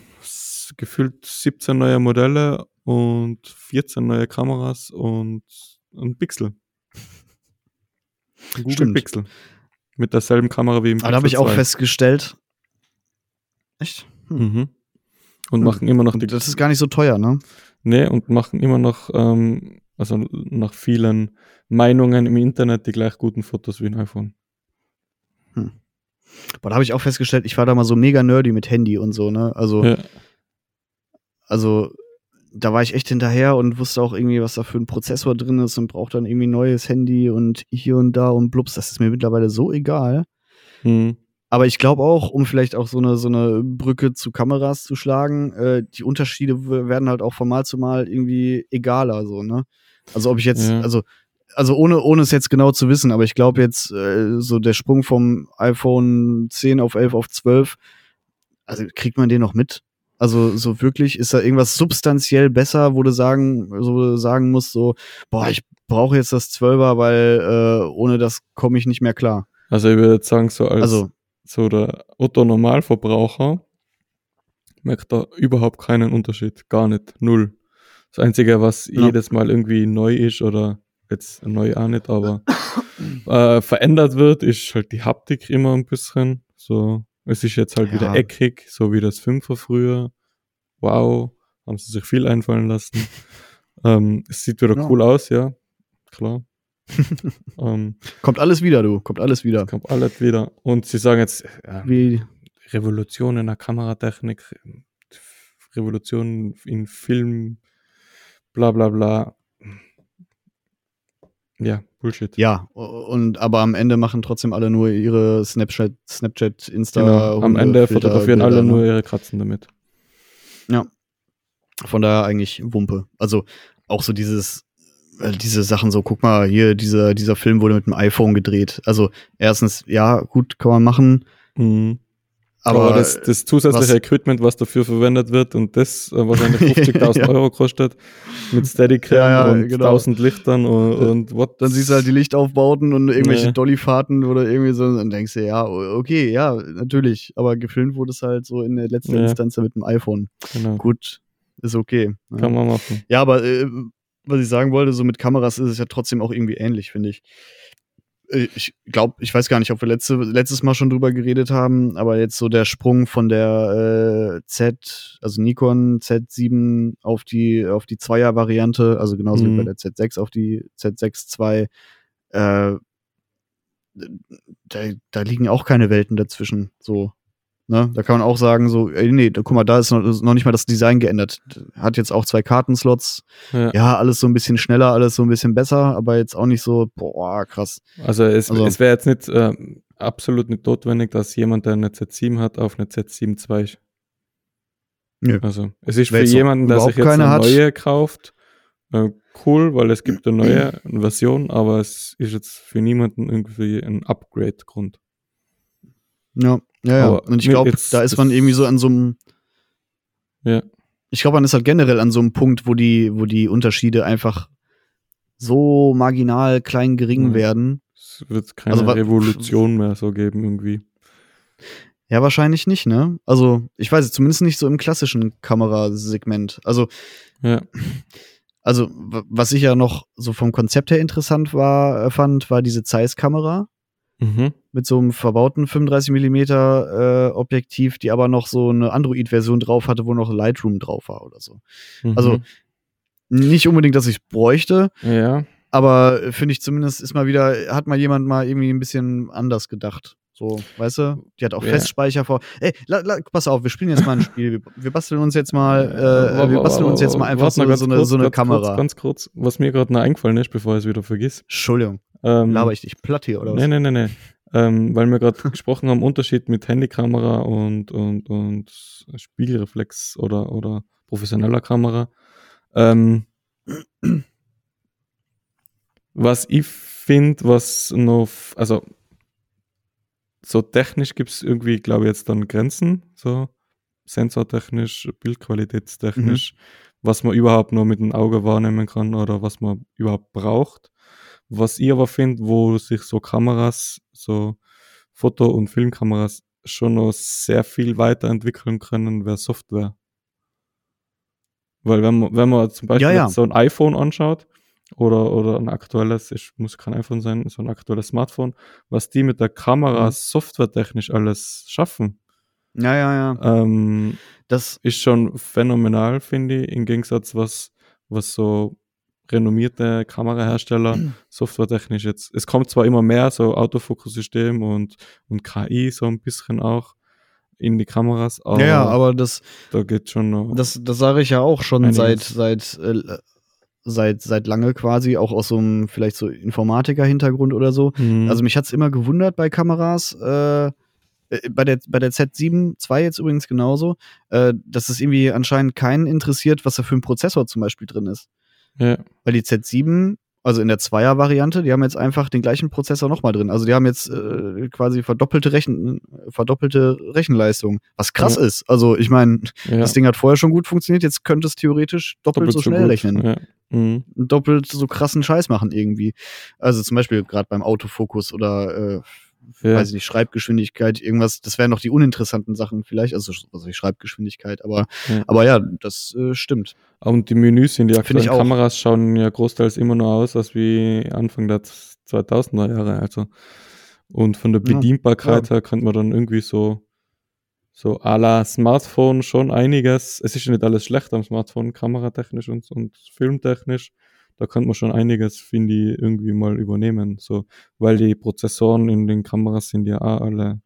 Gefühlt 17 neue Modelle und 14 neue Kameras und ein Pixel. Ein Google Stimmt. Pixel. Mit derselben Kamera wie im Aber da habe ich Pixel auch 2. festgestellt. Echt? Hm. Mhm. Und Hm. machen immer noch die das ist gar nicht so teuer, ne? Nee, und machen immer noch, ähm, also nach vielen Meinungen im Internet die gleich guten Fotos wie ein iPhone. Boah, da habe ich auch festgestellt, ich war da mal so mega nerdy mit Handy und so, ne? Also, Ja, also da war ich echt hinterher und wusste auch irgendwie, was da für ein Prozessor drin ist und braucht dann irgendwie ein neues Handy und hier und da und blups. Das ist mir mittlerweile so egal. hm, Aber ich glaube auch, um vielleicht auch so eine, so eine Brücke zu Kameras zu schlagen, äh, die Unterschiede werden halt auch von Mal zu Mal irgendwie egaler, so, ne? Also ob ich jetzt, Ja. also, also ohne, ohne es jetzt genau zu wissen, aber ich glaube jetzt, äh, so der Sprung vom iPhone 10 auf 11 auf 12, also kriegt man den noch mit? Also so wirklich, ist da irgendwas substanziell besser, wo du sagen, so du sagen musst, so, boah, ich brauche jetzt das 12er, weil äh, ohne das komme ich nicht mehr klar. Also ich würde jetzt sagen, so als Also, so der Otto Normalverbraucher merkt da überhaupt keinen Unterschied. Gar nicht. Null. Das Einzige, was Ja. jedes Mal irgendwie neu ist oder jetzt neu auch nicht, aber (coughs) äh, verändert wird, ist halt die Haptik immer ein bisschen. So, es ist jetzt halt Ja. wieder eckig, so wie das Fünfer früher. Wow, haben sie sich viel einfallen lassen. (laughs) ähm, es sieht wieder Ja. cool aus, ja, klar. (laughs) ähm, kommt alles wieder, du, kommt alles wieder. kommt alles wieder. Und sie sagen jetzt, ja, Wie, Revolution in der Kameratechnik, Revolution in Film, bla bla bla. Ja, Bullshit. Ja, und aber am Ende machen trotzdem alle nur ihre Snapchat, Snapchat, Insta. genau. Am Ende Filter- fotografieren Bilder, alle ne? nur ihre Katzen damit. Von daher eigentlich Wumpe. Also auch so dieses, äh, diese Sachen so, guck mal, hier, dieser, dieser Film wurde mit dem iPhone gedreht. Also erstens, ja, gut, kann man machen, Mhm. Aber, Aber, das, das zusätzliche was- Equipment, was dafür verwendet wird und das äh, wahrscheinlich 50.000 (laughs) Ja. Euro kostet, mit Steadicam Ja, ja, und genau. 1000 Lichtern und, und what. dann siehst du halt die Lichtaufbauten und irgendwelche Nee. Dollyfahrten oder irgendwie so und denkst dir, ja, okay, ja, natürlich, aber gefilmt wurde es halt so in der letzten. Instanz mit dem iPhone. Genau. Gut, ist okay. Ja. Kann man machen. Ja, aber äh, was ich sagen wollte, so mit Kameras ist es ja trotzdem auch irgendwie ähnlich, finde ich. Äh, Ich glaube, ich weiß gar nicht, ob wir letzte, letztes Mal schon drüber geredet haben, aber jetzt so der Sprung von der äh, Z, also Nikon Z7 auf die, auf die Zweier-Variante, also genauso wie Mhm. bei der Z6 auf die Z6 II, äh, da, da liegen auch keine Welten dazwischen. So, ne? Da kann man auch sagen, so, ey, nee, guck mal, da ist noch, noch nicht mal das Design geändert. Hat jetzt auch zwei Kartenslots. Ja. Ja, alles so ein bisschen schneller, alles so ein bisschen besser, aber jetzt auch nicht so, boah, krass. Also es, Also- es wäre jetzt nicht äh, absolut nicht notwendig, dass jemand, der eine Z7 hat, auf eine Z7 II. Nö. Also es ist für jemanden, der sich jetzt eine hat. neue kauft, äh, cool, weil es gibt eine neue (clears throat) Version, aber es ist jetzt für niemanden irgendwie ein Upgrade-Grund. Ja, ja, ja. Aber Und ich glaube, da ist man irgendwie so an so einem, Ja. ich glaube, man ist halt generell an so einem Punkt, wo die, wo die Unterschiede einfach so marginal klein gering Mhm. werden. Es wird keine Also Revolution mehr so geben irgendwie. Ja, wahrscheinlich nicht, ne? Also, ich weiß es, zumindest nicht so im klassischen Kamerasegment. Also, Ja. also, was ich ja noch so vom Konzept her interessant war, äh, fand, war diese Zeiss-Kamera Mhm. mit so einem verbauten 35 mm äh, Objektiv, die aber noch so eine Android-Version drauf hatte, wo noch Lightroom drauf war oder so. Mhm. Also, nicht unbedingt, dass ich es bräuchte, ja. aber äh, finde ich zumindest ist mal wieder, hat mal jemand mal irgendwie ein bisschen anders gedacht. So, weißt du? Die hat auch Ja. Festspeicher vor. Ey, la, la, pass auf, wir spielen jetzt mal ein Spiel. Wir, wir basteln uns jetzt mal, (laughs) äh, wir basteln uns jetzt mal einfach so, so eine, kurz, so eine ganz Kamera. Kurz, ganz kurz, was mir gerade noch eingefallen ist, bevor ich es wieder vergiss. Entschuldigung, Ähm, laber ich dich platt hier oder was? Nee, nee, nee, nee. Ähm, weil wir gerade (laughs) gesprochen haben, Unterschied mit Handykamera und, und, und Spiegelreflex oder, oder professioneller Kamera. Ähm, was ich finde, was noch, also so technisch gibt es irgendwie, glaube ich, jetzt dann Grenzen, so sensortechnisch, bildqualitätstechnisch, was man überhaupt nur mit dem Auge wahrnehmen kann oder was man überhaupt braucht. Was ich aber finde, wo sich so Kameras, so Foto- und Filmkameras schon noch sehr viel weiterentwickeln können, wäre Software. Weil wenn man, wenn man zum Beispiel Ja, ja. so ein iPhone anschaut oder, oder ein aktuelles, ich muss kein iPhone sein, so ein aktuelles Smartphone, was die mit der Kamera Mhm. softwaretechnisch alles schaffen, Ja, ja, ja. ähm, Das, ist schon phänomenal, finde ich, im Gegensatz was, was so renommierte Kamerahersteller softwaretechnisch jetzt. Es kommt zwar immer mehr so Autofokussystem und, und KI so ein bisschen auch in die Kameras, aber, ja, ja, aber das, da geht schon noch. das, das sage ich ja auch schon seit, seit, äh, seit, seit lange quasi, auch aus so einem vielleicht so Informatiker-Hintergrund oder so. Mhm. Also mich hat's immer gewundert bei Kameras, äh, äh, bei der, bei der Z7 II jetzt übrigens genauso, äh, dass es irgendwie anscheinend keinen interessiert, was da für ein Prozessor zum Beispiel drin ist. Ja, Weil die Z7, also in der Zweier-Variante, die haben jetzt einfach den gleichen Prozessor nochmal drin. Also die haben jetzt äh, quasi verdoppelte, Rechen, verdoppelte Rechenleistung, was krass Ja. ist. Also ich meine, ja. das Ding hat vorher schon gut funktioniert, jetzt könnte es theoretisch doppelt, so schnell gut. rechnen. Mhm. doppelt so krassen Scheiß machen irgendwie. Also zum Beispiel gerade beim Autofokus oder äh, Ja. weiß ich nicht, Schreibgeschwindigkeit, irgendwas, das wären noch die uninteressanten Sachen vielleicht, also, also die Schreibgeschwindigkeit, aber Ja. aber ja, das äh, stimmt. Und die Menüs in die aktuellen. Kameras schauen ja großteils immer nur aus, als wie Anfang der 2000er Jahre. Also. Und von der Ja, Bedienbarkeit her könnte man dann irgendwie so, so à la Smartphone schon einiges. Es ist ja nicht alles schlecht am Smartphone, kameratechnisch und, und filmtechnisch. Da könnte man schon einiges, finde ich, irgendwie mal übernehmen. So, weil die Prozessoren in den Kameras sind ja auch alle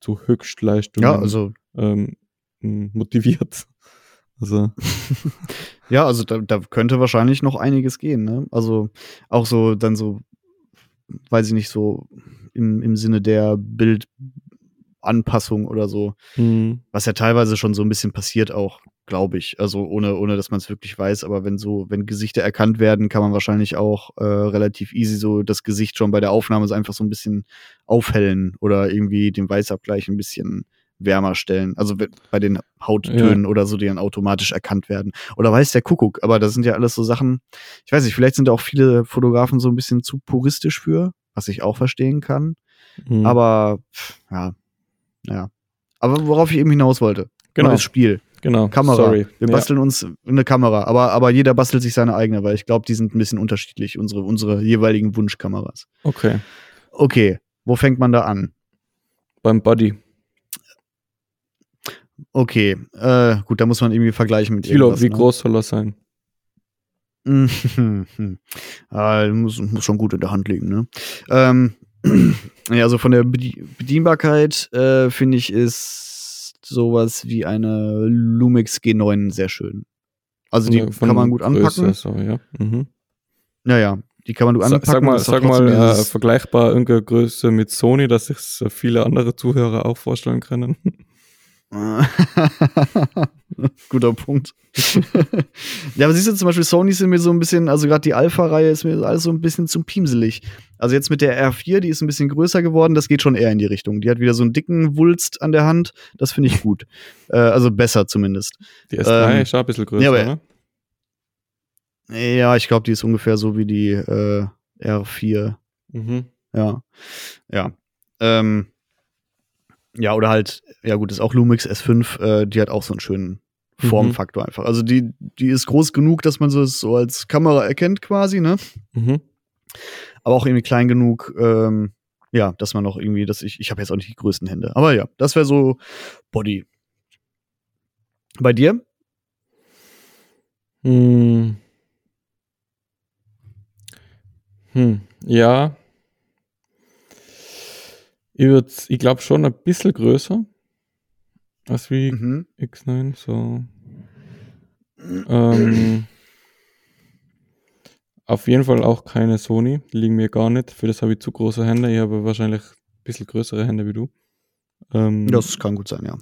zu Höchstleistungen Ja, also ähm, motiviert. (laughs) Also, (laughs) ja, also da, da könnte wahrscheinlich noch einiges gehen, ne? Also auch so dann so weiß ich nicht so im, im Sinne der Bildanpassung oder so. mh, was ja teilweise schon so ein bisschen passiert auch, glaube ich. Also ohne, ohne dass man es wirklich weiß, aber wenn so, wenn Gesichter erkannt werden, kann man wahrscheinlich auch äh, relativ easy so das Gesicht schon bei der Aufnahme so einfach so ein bisschen aufhellen oder irgendwie den Weißabgleich ein bisschen wärmer stellen. Also bei den Hauttönen oder so, die dann automatisch erkannt werden. Oder weiß der Kuckuck, aber das sind ja alles so Sachen, ich weiß nicht, vielleicht sind auch viele Fotografen so ein bisschen zu puristisch für, was ich auch verstehen kann. mh. Aber ja, ja. Aber worauf ich eben hinaus wollte, genau, neues Spiel. Genau. Kamera. Sorry. Wir Ja. basteln uns eine Kamera, aber, aber jeder bastelt sich seine eigene, weil ich glaube, die sind ein bisschen unterschiedlich, unsere, unsere jeweiligen Wunschkameras. Okay. Okay, wo fängt man da an? Beim Buddy. Okay, äh, gut, da muss man irgendwie vergleichen mit Kilo, wie ne? groß soll er sein? (laughs) Ah, muss, muss schon gut in der Hand liegen, ne? Ähm, (clears throat) ja, also von der Bedie- Bedienbarkeit äh, finde ich ist sowas wie eine Lumix G9 sehr schön. Also die von kann man gut anpacken. So, ja. Mhm. Naja, die kann man gut anpacken. Sag mal, sag mal äh, vergleichbar irgendeine Größe mit Sony, dass sich viele andere Zuhörer auch vorstellen können. (laughs) Guter Punkt. (laughs) ja, aber siehst du zum Beispiel, Sony sind mir so ein bisschen, also gerade die Alpha-Reihe ist mir alles so ein bisschen zu piemselig. Also jetzt mit der R4, die ist ein bisschen größer geworden, das geht schon eher in die Richtung. Die hat wieder so einen dicken Wulst an der Hand, das finde ich gut. äh, also besser zumindest. Die S3 ähm, ist auch ein bisschen größer, ja, aber, oder? Ja, ich glaube, die ist ungefähr so wie die äh, R4. Mhm. Ja. Ja. Ähm, ja, oder halt, ja gut, ist auch Lumix S5, äh, die hat auch so einen schönen mhm. Formfaktor mhm. einfach. Also die, die ist groß genug, dass man sie so als Kamera erkennt quasi, ne? Mhm. Aber auch irgendwie klein genug, ähm, ja, dass man noch irgendwie, dass ich, ich habe jetzt auch nicht die größten Hände. Aber ja, das wäre so Body. Bei dir? Hm. Hm. Ja, ich, würd, ich glaube schon ein bisschen größer als wie mhm. X9. So. Ähm, auf jeden Fall auch keine Sony. Die liegen mir gar nicht. Für das habe ich zu große Hände. Ich habe wahrscheinlich ein bisschen größere Hände wie du. Ähm, das kann gut sein, ja.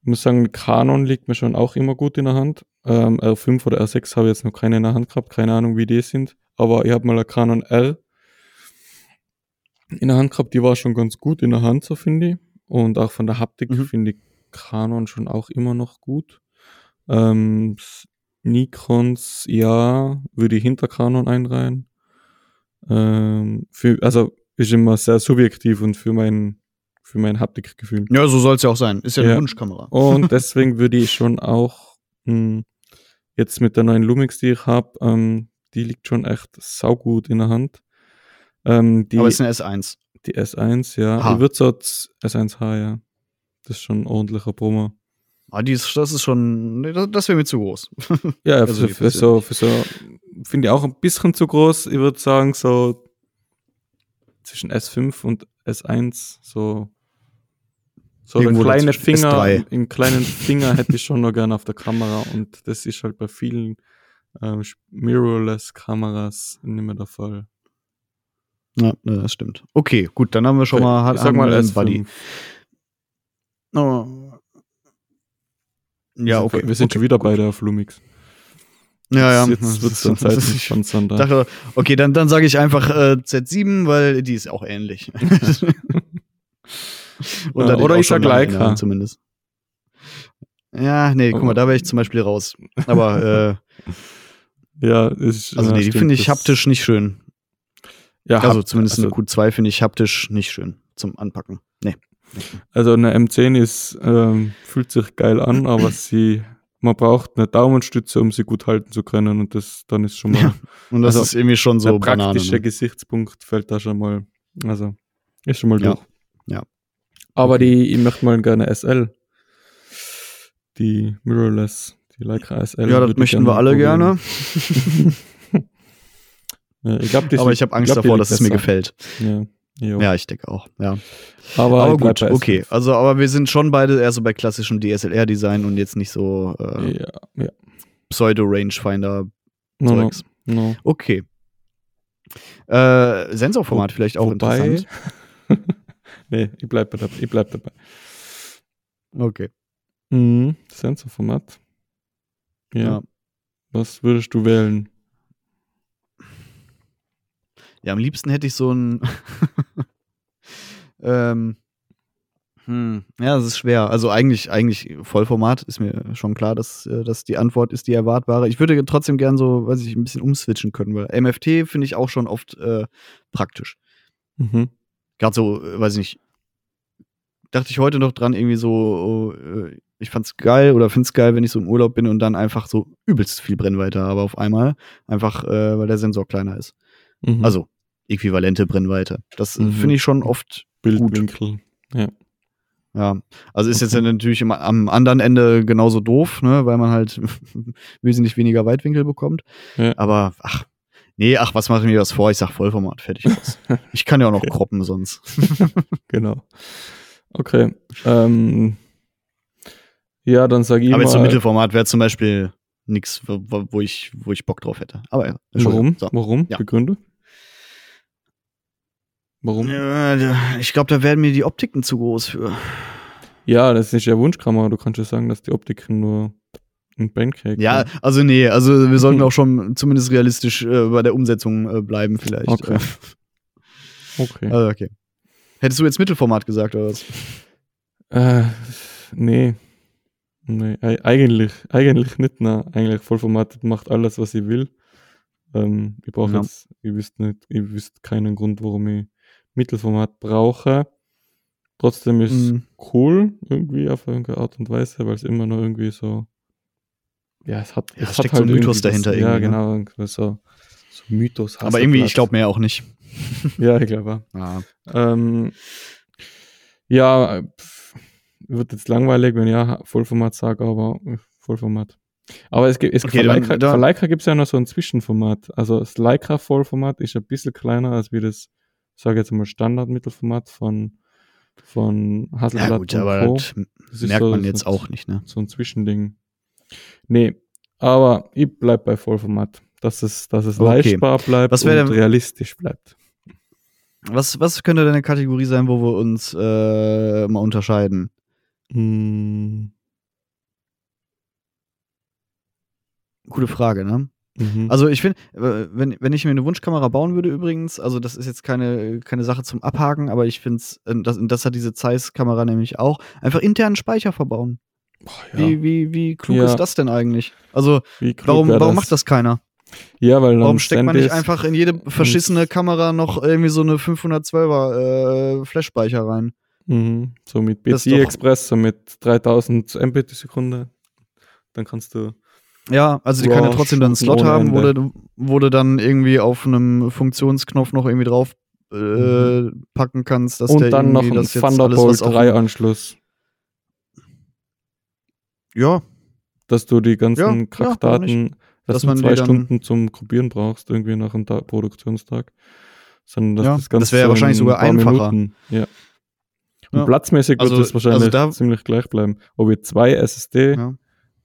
Ich muss sagen, Canon liegt mir schon auch immer gut in der Hand. Ähm, R5 oder R6 habe ich jetzt noch keine in der Hand gehabt. Keine Ahnung, wie die sind. Aber ich habe mal eine Canon R in der Hand gehabt, die war schon ganz gut in der Hand, so finde ich. Und auch von der Haptik mhm. finde ich Canon schon auch immer noch gut. Ähm, Nikons, ja, würde ich hinter Canon einreihen. Ähm, für, also ist immer sehr subjektiv und für mein, für mein Haptikgefühl. Ja, so soll es ja auch sein. Ist ja, ja. eine Wunschkamera. Und (laughs) deswegen würde ich schon auch mh, hm, jetzt mit der neuen Lumix, die ich habe, ähm, die liegt schon echt saugut in der Hand. Ähm, die, Aber es ist eine S1. Die S1, ja. H. Die wird so S1H, ja. Das ist schon ein ordentlicher Brummer. Ah, die ist, das ist schon, das wäre mir zu groß. (laughs) ja, also für, für, so, für so, finde ich auch ein bisschen zu groß. Ich würde sagen, so zwischen S5 und S1, so, so ein kleine Finger, S3. einen kleinen Finger hätte ich schon noch gerne auf der Kamera und das ist halt bei vielen ähm, Mirrorless-Kameras nicht mehr der Fall. Ja, das stimmt. Okay, gut, dann haben wir schon mal, ich sag mal S5. Buddy. Oh. Ja, okay. Wir sind okay, schon wieder gut. beide auf Lumix. Ja, ja. Jetzt wird es (laughs) dann Zeit von Sander. Dachte, okay, dann, dann sage ich einfach äh, Z7, weil die ist auch ähnlich. (laughs) (laughs) oder, oder ich sag Leica. Zumindest. Ja, nee, guck mal, da wäre ich zum Beispiel raus. Aber äh, ja, ist, also nee, die finde ich haptisch nicht schön. Ja, also zumindest also, eine Q2 finde ich haptisch nicht schön zum Anpacken. Nee. Also eine M10 ist, ähm, fühlt sich geil an, (clears throat) aber sie, man braucht eine Daumenstütze, um sie gut halten zu können und das dann ist schon mal. Ja, und das also ist irgendwie schon so der praktische Banane. Gesichtspunkt fällt da schon mal, also ist schon mal durch. Ja. ja. Aber die, ich möchte mal gerne SL. Die Mirrorless, die Leica SL. Ja, das möchten wir alle gerne. (laughs) Ja, ich glaub, aber ich habe Angst glaub, davor, dass es mir gefällt. Ja. Ja, ich denke auch, ja. Aber, aber gut, okay. Also, aber wir sind schon beide eher so bei klassischem DSLR-Design und jetzt nicht so äh, ja, ja. Pseudo-Rangefinder-Zeugs. No, no. Okay. Äh, Sensorformat vielleicht auch Wobei, interessant. (laughs) nee, ich bleib, dabei, ich bleib dabei. Okay. Mhm, Sensorformat. Ja. ja. Was würdest du wählen? Ja, am liebsten hätte ich so ein. (laughs) ähm, hm, ja, das ist schwer. Also eigentlich, eigentlich Vollformat ist mir schon klar, dass äh, dass die Antwort ist die erwartbare. Ich würde trotzdem gern so, weiß ich, ein bisschen umswitchen können, weil MFT finde ich auch schon oft äh, praktisch. Mhm. Gerade so, äh, weiß ich nicht, dachte ich heute noch dran, irgendwie so, äh, ich fand's geil oder find's geil, wenn ich so im Urlaub bin und dann einfach so übelst viel Brennweite habe auf einmal. Einfach, äh, weil der Sensor kleiner ist. Mhm. Also äquivalente Brennweite. Das mhm. finde ich schon oft Bildwinkel. Gut. Ja. Ja, also ist okay. jetzt natürlich im, am anderen Ende genauso doof, ne, weil man halt (laughs) wesentlich weniger Weitwinkel bekommt. Ja. Aber ach, nee, ach, was mache ich mir das vor? Ich sag Vollformat, fertig aus. (laughs) ich kann ja auch noch okay. kroppen sonst. (laughs) genau. Okay. Ähm, ja, dann sage ich Aber jetzt so Mittelformat wäre zum Beispiel nichts, wo, wo, ich, wo ich Bock drauf hätte. Aber ja. Warum? So. Warum? Ja. Begründe? Warum? Ja, ich glaube, da werden mir die Optiken zu groß für. Ja, das ist ja Wunschkamera. Du kannst ja sagen, dass die Optiken nur ein Pancake Ja, sind. also nee, also wir sollten auch schon zumindest realistisch äh, bei der Umsetzung äh, bleiben, vielleicht. Okay. Okay. Also, okay. Hättest du jetzt Mittelformat gesagt, oder was? Äh, nee. Nee, eigentlich, eigentlich nicht, ne. Eigentlich Vollformat macht alles, was ich will. Ähm, ich brauche Ja. jetzt, ich wüsste nicht, ich wüsste keinen Grund, warum ich Mittelformat brauche. Trotzdem ist Mhm. cool, irgendwie auf irgendeine Art und Weise, weil es immer noch irgendwie so, ja, es hat, Ja, es es hat steckt so ein Mythos dahinter Das, ja, irgendwie, ne? genau, so, so Mythos. Aber irgendwie, ich Hasselblatt. glaube mir auch nicht. (laughs) Ja, ich glaube. Ah. Ähm, ja, pff, wird jetzt langweilig, wenn ich ja Vollformat sage, aber äh, Vollformat. Aber es gibt, es Okay, Leica, da- Leica gibt es ja noch so ein Zwischenformat. Also das Leica Vollformat ist ein bisschen kleiner als wie das, sage jetzt mal, Standard-Mittelformat von, von Hasselblatt Ja, gut, aber Co. das merkt so- man so- jetzt auch nicht, ne? So ein Zwischending. Nee, aber ich bleib bei Vollformat. Dass es, dass es Okay. leistbar bleibt Was und denn- realistisch bleibt. Was, was könnte denn eine Kategorie sein, wo wir uns äh, mal unterscheiden? Mm, Gute Frage, ne? Mhm. Also ich finde, äh, wenn, wenn ich mir eine Wunschkamera bauen würde übrigens, also das ist jetzt keine, keine Sache zum Abhaken, aber ich finde es, das, und das hat diese Zeiss-Kamera nämlich auch, einfach internen Speicher verbauen. Boah, ja. Wie, wie, wie klug Ja. ist das denn eigentlich? Also warum, warum macht das keiner? Ja, weil Warum steckt man nicht einfach in jede verschissene Kamera noch irgendwie so eine 512er äh, Flash-Speicher rein? Mhm. So mit Das BT Express, so mit 3000 Mbit die Sekunde. Dann kannst du. Ja, also die kann ja Raw trotzdem dann einen Slot haben, wo du, wo du dann irgendwie auf einem Funktionsknopf noch irgendwie drauf äh, Mhm. packen kannst, dass und der dann noch ein Thunderbolt was auf- 3 Anschluss, Ja, dass du die ganzen Ja, ja, warum Kraftdaten, dass, Dass du zwei Stunden zum Kopieren brauchst, irgendwie nach einem Ta Produktionstag. Sondern Ja, das das wäre ja wahrscheinlich in sogar einfacher. Minuten- ja. Und Ja. platzmäßig Also- wird es wahrscheinlich also da- ziemlich gleich bleiben. Ob ich zwei SSD ja.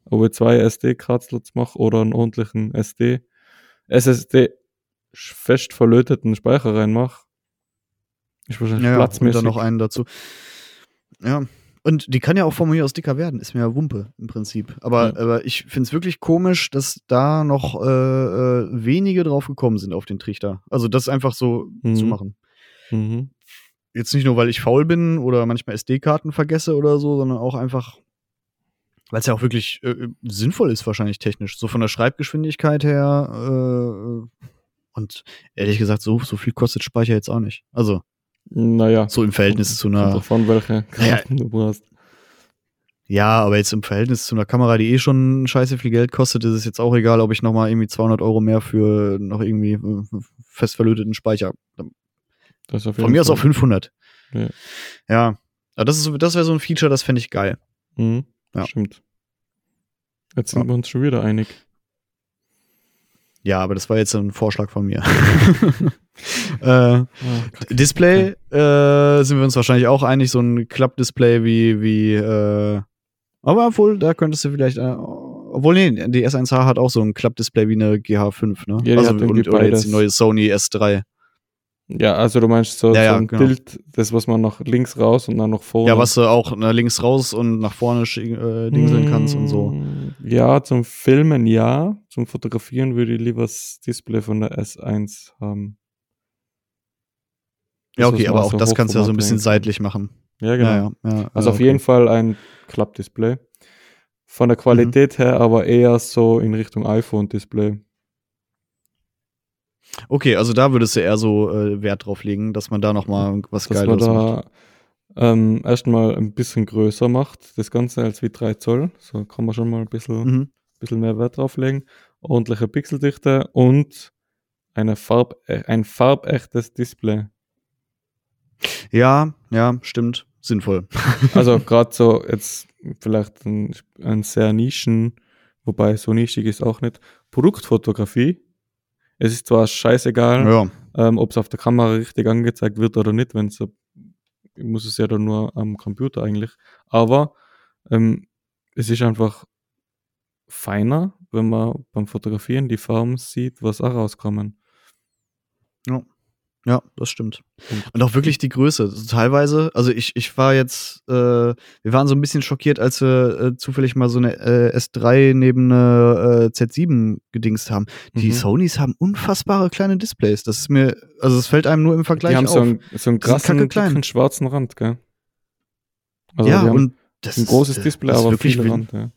Ob ich zwei SD-Kartslots mache oder einen ordentlichen SD, SSD fest verlöteten Speicher reinmache, ist wahrscheinlich Ja, ja, und platzmäßig. dann noch einen dazu. Ja. Und die kann ja auch von mir aus dicker werden, ist mir ja Wumpe im Prinzip. Aber, Ja. aber ich finde es wirklich komisch, dass da noch äh, äh, wenige drauf gekommen sind auf den Trichter. Also das einfach so Mhm. zu machen. Mhm. Jetzt nicht nur, weil ich faul bin oder manchmal SD-Karten vergesse oder so, sondern auch einfach, weil es ja auch wirklich äh, sinnvoll ist, wahrscheinlich technisch. So von der Schreibgeschwindigkeit her. Äh, und ehrlich gesagt, so, so viel kostet Speicher jetzt auch nicht. Also Naja, so im Verhältnis zu einer. davon, welche Naja. Du brauchst. Ja, aber jetzt im Verhältnis zu einer Kamera, die eh schon scheiße viel Geld kostet, ist es jetzt auch egal, ob ich nochmal irgendwie 200 Euro mehr für noch irgendwie äh, fest verlöteten Speicher. Das ist auf Von mir aus auch 500. Ja. Ja. Aber das, ist das wäre so ein Feature, das fände ich geil. Mhm. Ja. Stimmt. Jetzt sind Ja. wir uns schon wieder einig. Ja, aber das war jetzt ein Vorschlag von mir. (laughs) äh, kacke. Display äh, sind wir uns wahrscheinlich auch einig, so ein Klappdisplay wie, wie äh, aber obwohl, da könntest du vielleicht, äh, obwohl, nee, die S1H hat auch so ein Klappdisplay wie eine GH5, ne? Ja, also, und, oder jetzt die neue Sony S3. Ja, also du meinst so, Ja, so ja, ein genau. Bild, das was man nach links raus und dann nach vorne. Ja, was du auch nach links raus und nach vorne äh, dingseln kannst und so. Mm, Ja, zum Filmen ja. Zum Fotografieren würde ich lieber das Display von der S1 haben. Ja, Das, okay, was aber auch so das kannst du ja so ein bisschen seitlich machen. Ja, genau. Ja, ja, ja, Also ja, auf jeden okay. Fall ein Klappdisplay. Von der Qualität her aber eher so in Richtung iPhone-Display. Okay, also da würdest du eher so äh, Wert drauf legen, dass man da noch mal was Dass man Geiles macht. da ähm, erstmal ein bisschen größer macht, das Ganze als wie 3 Zoll. So kann man schon mal ein bisschen, Mhm. bisschen mehr Wert drauf legen. Ordentliche Pixeldichte und eine Farb, äh, ein farbechtes Display. Ja, ja, stimmt. Sinnvoll. (laughs) Also gerade so jetzt vielleicht ein, ein sehr Nischen, wobei so nischig ist auch nicht. Produktfotografie. Es ist zwar scheißegal, Ja. ähm, ob es auf der Kamera richtig angezeigt wird oder nicht, wenn so, ich muss es ja dann nur am Computer eigentlich. Aber ähm, es ist einfach feiner, wenn man beim Fotografieren die Farben sieht, was auch rauskommen. Ja, das stimmt. Und auch wirklich die Größe. Also teilweise, also ich, ich war jetzt, äh, wir waren so ein bisschen schockiert, als wir äh, zufällig mal so eine äh, S3 neben eine äh, Z7 gedingst haben. Die Mhm. Sonys haben unfassbare kleine Displays. Das ist mir, also es fällt einem nur im Vergleich Die haben auf. so einen, so einen krassen, dicken schwarzen Rand, gell? Also ja, und das ein großes ist, Display, aber wirklich viel Rand, ja.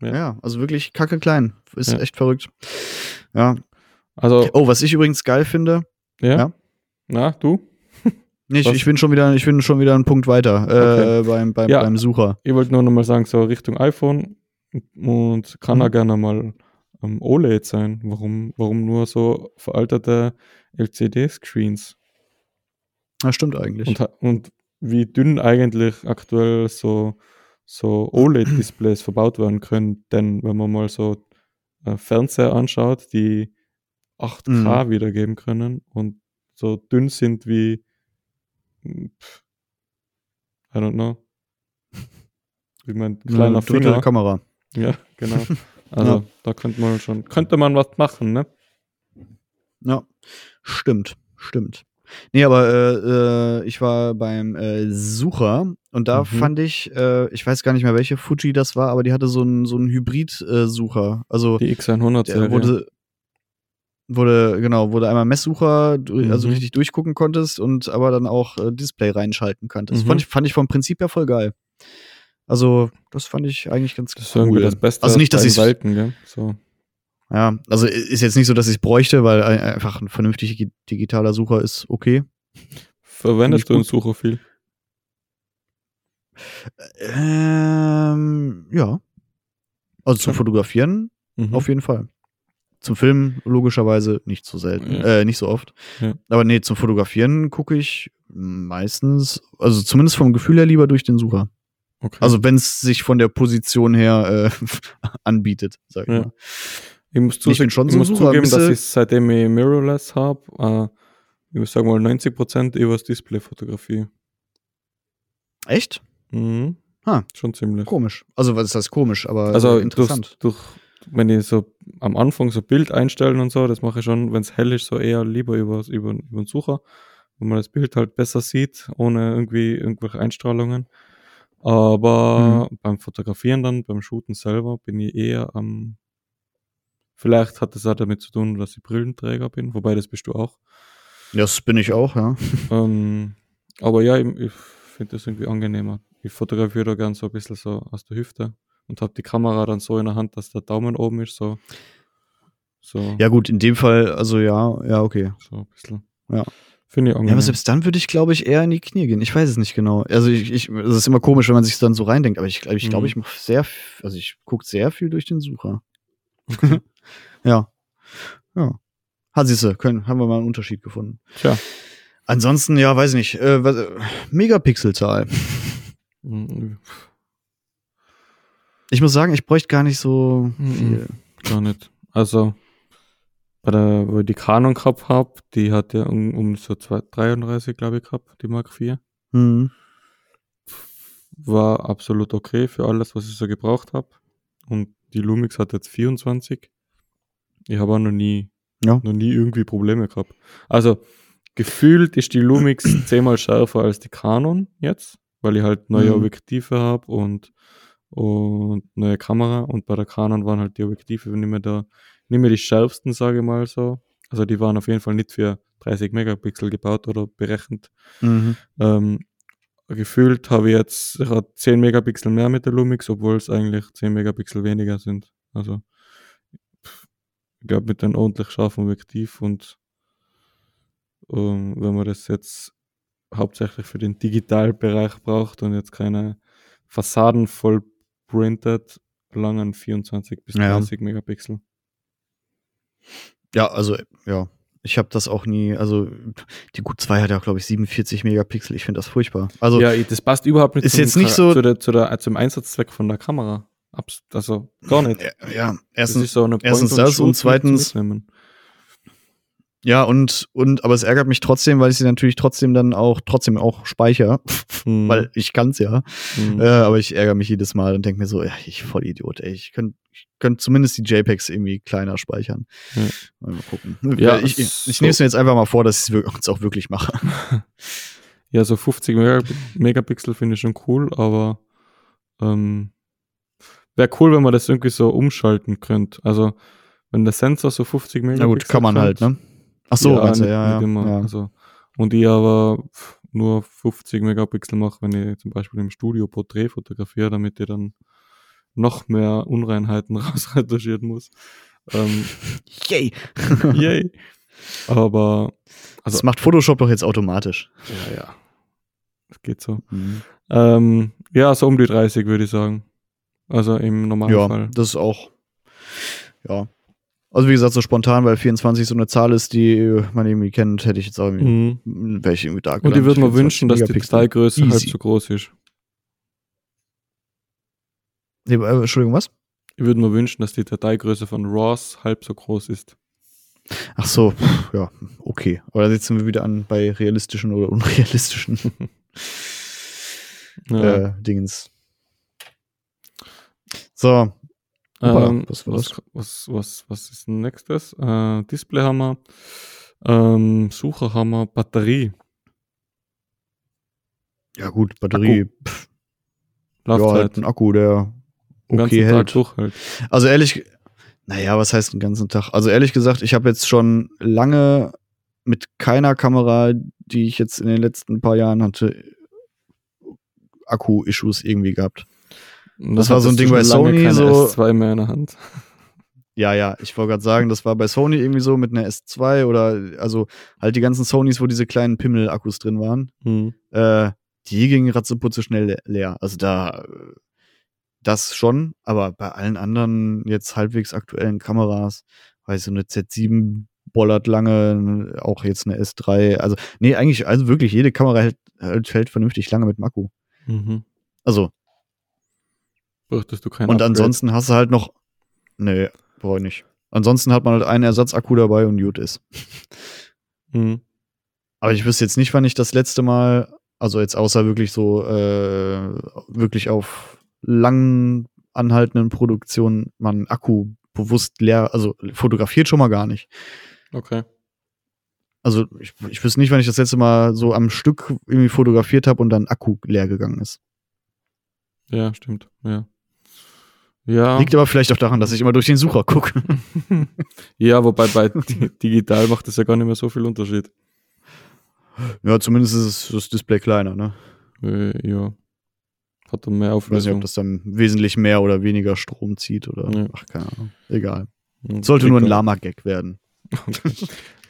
Ja. Ja. also wirklich kacke klein. Ist Ja. echt verrückt. Ja. Also, Oh, was ich übrigens geil finde, ja. Na, du? nee, ich, bin schon wieder, ich bin schon wieder einen Punkt weiter äh, Okay. beim, beim, Ja. beim Sucher. Ich wollte nur noch mal sagen, so Richtung iPhone und kann Mhm. auch gerne mal ähm, OLED sein. Warum, warum nur so veraltete LCD-Screens? Ja, stimmt eigentlich. Und, und wie dünn eigentlich aktuell so, so OLED-Displays (clears throat) verbaut werden können. Denn wenn man mal so äh, Fernseher anschaut, die 8K wiedergeben können und so dünn sind wie, pf, I don't know, (laughs) wie mein Eine kleiner Drittel Finger. Kamera. Ja, genau. (laughs) Also Ja. da könnte man schon, könnte man was machen, ne? Ja, stimmt, stimmt. Nee, aber äh, äh, ich war beim äh, Sucher und da Mhm. fand ich, äh, ich weiß gar nicht mehr, welche Fuji das war, aber die hatte so einen so einen Hybrid-Sucher. also Die X100 der Serie. wurde, wurde, genau, wurde einmal Messsucher, also Mhm. richtig durchgucken konntest und aber dann auch äh, Display reinschalten konntest. Mhm. Fand, ich, fand ich vom Prinzip her voll geil. Also, das fand ich eigentlich ganz das ist irgendwie cool. das Beste Also nicht, dass gell? So. Ja, also ist jetzt nicht so, dass ich es bräuchte, weil ein- einfach ein vernünftig digi- digitaler Sucher ist okay. Verwendest du ich Sucher viel? Ähm, ja. Also zum Ja. Fotografieren Mhm. auf jeden Fall. Zum Filmen logischerweise nicht so selten, Ja. äh, nicht so oft. Ja. Aber nee, zum Fotografieren gucke ich meistens, also zumindest vom Gefühl her lieber durch den Sucher. Okay. Also wenn es sich von der Position her äh, (laughs) anbietet, sag ich Ja. mal. ich muss, ich bin schon ich so muss Sucher, zugeben, dass ich seitdem ich Mirrorless habe, äh, ich muss sagen mal 90% übers Display fotografiere. Echt? Mhm. Ha. Schon ziemlich. Komisch. Also was ist das komisch, aber Also interessant. Durch, durch, wenn ich so am Anfang so Bild einstellen und so, das mache ich schon, wenn es hell ist, so eher lieber über, über, über den Sucher, wo man das Bild halt besser sieht, ohne irgendwie irgendwelche Einstrahlungen. Aber Mhm. beim Fotografieren dann, beim Shooten selber, bin ich eher am. Vielleicht hat das auch damit zu tun, dass ich Brillenträger bin, wobei das bist du auch. Das bin ich auch, ja. (laughs) Ähm, aber ja, ich, ich finde das irgendwie angenehmer. Ich fotografiere da gern so ein bisschen so aus der Hüfte und habe die Kamera dann so in der Hand, dass der Daumen oben ist, so. So, Ja, gut, in dem Fall, also ja, ja, okay. so ein bisschen. Ja. Finde ich Ja, angenehm. aber selbst dann würde ich, glaube ich, eher in die Knie gehen. Ich weiß es nicht genau. Also ich, ich es ist immer komisch, wenn man sich dann so reindenkt, aber ich glaube, ich, glaube, Mhm. ich mache sehr, also ich gucke sehr viel durch den Sucher. Okay. (laughs) Ja. Ja. Ha, siehste, können, haben wir mal einen Unterschied gefunden. Tja. Ansonsten, ja, weiß ich nicht. Äh, was, äh, Megapixelzahl. (laughs) Ich muss sagen, ich bräuchte gar nicht so Mhm. viel. Gar nicht. Also, bei der, wo ich die Canon gehabt habe, die hat ja um, um so zwei- 33, glaube ich, gehabt, die Mark IV. Mhm. War absolut okay für alles, was ich so gebraucht habe. Und die Lumix hat jetzt 24. Ich habe auch noch nie, Ja. noch nie irgendwie Probleme gehabt. Also, gefühlt ist die Lumix (clears throat) zehnmal schärfer als die Canon jetzt, weil ich halt neue Mhm. Objektive habe und, und neue Kamera. Und bei der Canon waren halt die Objektive nicht mehr da, nicht mehr die schärfsten, sage ich mal so. Also, die waren auf jeden Fall nicht für 30 Megapixel gebaut oder berechnet. Mhm. Ähm, gefühlt habe ich jetzt ich hab 10 Megapixel mehr mit der Lumix, obwohl es eigentlich 10 Megapixel weniger sind. Also pff, ich glaube mit einem ordentlich scharfen Objektiv und ähm, wenn man das jetzt hauptsächlich für den Digitalbereich braucht und jetzt keine Fassaden voll printet, langen 24 bis Ja. 30 Megapixel. Ja, also, ja. Ich habe das auch nie, also die Q2 hat ja, glaube ich, 47 Megapixel. Ich finde das furchtbar. Also, ja, das passt überhaupt nicht ist zum jetzt nicht so- zu der, zu der, zum Einsatzzweck von der Kamera. Also gar nicht. ja, ja, Das erstens, ist so eine erstens das und zweitens-. Ja, und, und, aber es ärgert mich trotzdem, weil ich sie natürlich trotzdem dann auch, trotzdem auch speichere, Mhm. weil ich kann's ja. Mhm. Äh, aber ich ärgere mich jedes Mal und denke mir so, ja, ich voll Idiot, ey. Ich könnte ich könnt zumindest die JPEGs irgendwie kleiner speichern. Ja. Mal gucken. Ja, ich ich, so- ich nehme es mir jetzt einfach mal vor, dass ich es jetzt auch wirklich mache. (laughs) Ja, so 50 Mega Megapixel finde ich schon cool, aber ähm, wäre cool, wenn man das irgendwie so umschalten könnte. Also, wenn der Sensor so 50 Megapixel Na gut, kann man halt, ne? Ach so, ja, nicht, ja, ja, immer. ja. Also, und ich aber nur 50 Megapixel mache, wenn ich zum Beispiel im Studio Porträt fotografiere, damit ich dann noch mehr Unreinheiten (laughs) rausretuschieren muss. Ähm, (laughs) Yay! (laughs) yay. Aber, also, das macht Photoshop doch jetzt automatisch. ja, ja. Das geht so. Ähm, ja, so um die 30 würde ich sagen. Also im Ja, Normalfall. das ist auch, ja. Also wie gesagt, so spontan, weil 24 so eine Zahl ist, die man irgendwie kennt, hätte ich jetzt auch irgendwie, Mhm. ich irgendwie da Und ich würde mir wünschen, dass die. Dateigröße halb so groß ist. Nee, äh, Entschuldigung, was? Ich würde mir wünschen, dass die Dateigröße von RAWs halb so groß ist. Ach so, ja, okay. Aber da sitzen wir wieder an bei realistischen oder unrealistischen (laughs) Ja. äh, Dingens. So, ähm, was was, was, was, was, ist nächstes? Äh, Display haben wir, ähm, Sucher haben wir, Batterie, ja gut, Batterie, pff, ja, halt ein Akku, der okay hält. durchhält. Also ehrlich, naja, was heißt den ganzen Tag? Also ehrlich gesagt, ich habe jetzt schon lange mit keiner Kamera, die ich jetzt in den letzten paar Jahren hatte, Akku-Issues irgendwie gehabt. Das dann war so ein Ding bei Sony, keine so- S2 mehr in der Hand. (laughs) Ja, ja, ich wollte gerade sagen, das war bei Sony irgendwie so mit einer S2 oder also halt die ganzen Sonys, wo diese kleinen Pimmel-Akkus drin waren. Mhm. Äh, die gingen ratzeputze schnell le- leer. Also da, äh, das schon, aber bei allen anderen jetzt halbwegs aktuellen Kameras, weiß so eine Z7 bollert lange, auch jetzt eine S3. Also, nee, eigentlich, also wirklich, jede Kamera hält, hält, hält vernünftig lange mit dem Akku. Mhm. Also, Bräuchtest du keinen und Upgrade. ansonsten hast du halt noch, nee, brauche ich nicht. Ansonsten hat man halt einen Ersatzakku dabei und gut ist. Mhm. (laughs) Aber ich wüsste jetzt nicht, wann ich das letzte Mal, also jetzt außer wirklich so, äh, wirklich auf lang anhaltenden Produktionen, man Akku bewusst leer, also fotografiert schon mal gar nicht. Okay. Also ich, ich wüsste nicht, wann ich das letzte Mal so am Stück irgendwie fotografiert habe und dann Akku leer gegangen ist. Ja, stimmt. Ja. Ja. Liegt aber vielleicht auch daran, dass ich immer durch den Sucher gucke. (laughs) ja, wobei bei di- digital macht das ja gar nicht mehr so viel Unterschied. ja, zumindest ist es das Display kleiner, ne? Äh, ja. Hat dann mehr Ich weiß nicht, Auflösung. ob das dann wesentlich mehr oder weniger Strom zieht oder. Ja. Ach, keine Ahnung. Egal. Und Sollte nur ein Lama-Gag werden. (laughs)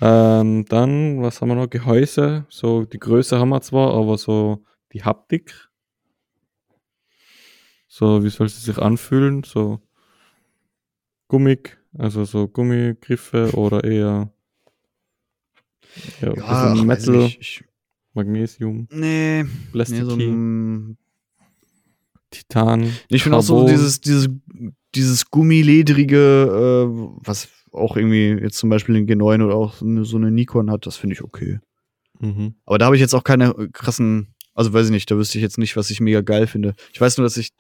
Ähm, dann, was haben wir noch? Gehäuse. So, die Größe haben wir zwar, aber so die Haptik. So, wie soll sie sich anfühlen? So gummig, also so Gummigriffe oder eher ja, bisschen ach, Metal, nicht. Ich, Magnesium, nee, Plastik, nee, so Titan. ich finde auch so dieses, dieses, dieses gummiledrige, äh, was auch irgendwie jetzt zum Beispiel den G9 oder auch so eine, Nikon hat, das finde ich okay. Mhm. Aber da habe ich jetzt auch keine krassen, also weiß ich nicht, da wüsste ich jetzt nicht, was ich mega geil finde. Ich weiß nur, dass ich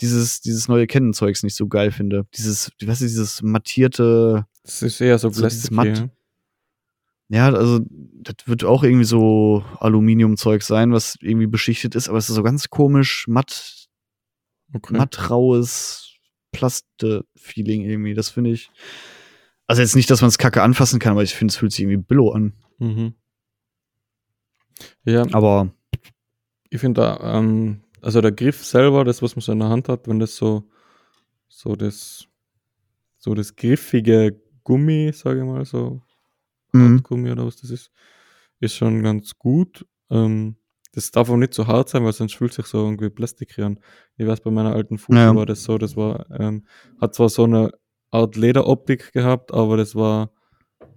dieses, dieses neue Canon-Zeugs nicht so geil finde. Dieses, was ist dieses mattierte, Das ist eher so So Plastik. Matt. ja. also das wird auch irgendwie so Aluminiumzeug sein, was irgendwie beschichtet ist, aber es ist so ganz komisch, matt, Okay. mattraues Plaste-Feeling irgendwie. Das finde ich. Also jetzt nicht, dass man es kacke anfassen kann, aber ich finde, es fühlt sich irgendwie billo an. Mhm. Ja, Aber ich finde da, ähm, also der Griff selber, das, was man so in der Hand hat, wenn das so, so das, so das griffige Gummi, sage ich mal, so mhm. Hartgummi oder was das ist, ist schon ganz gut. Ähm, das darf auch nicht so hart sein, weil sonst fühlt sich so irgendwie Plastik an. Ich weiß, bei meiner alten Fußball Ja. war das so, das war, ähm, hat zwar so eine Art Lederoptik gehabt, aber das war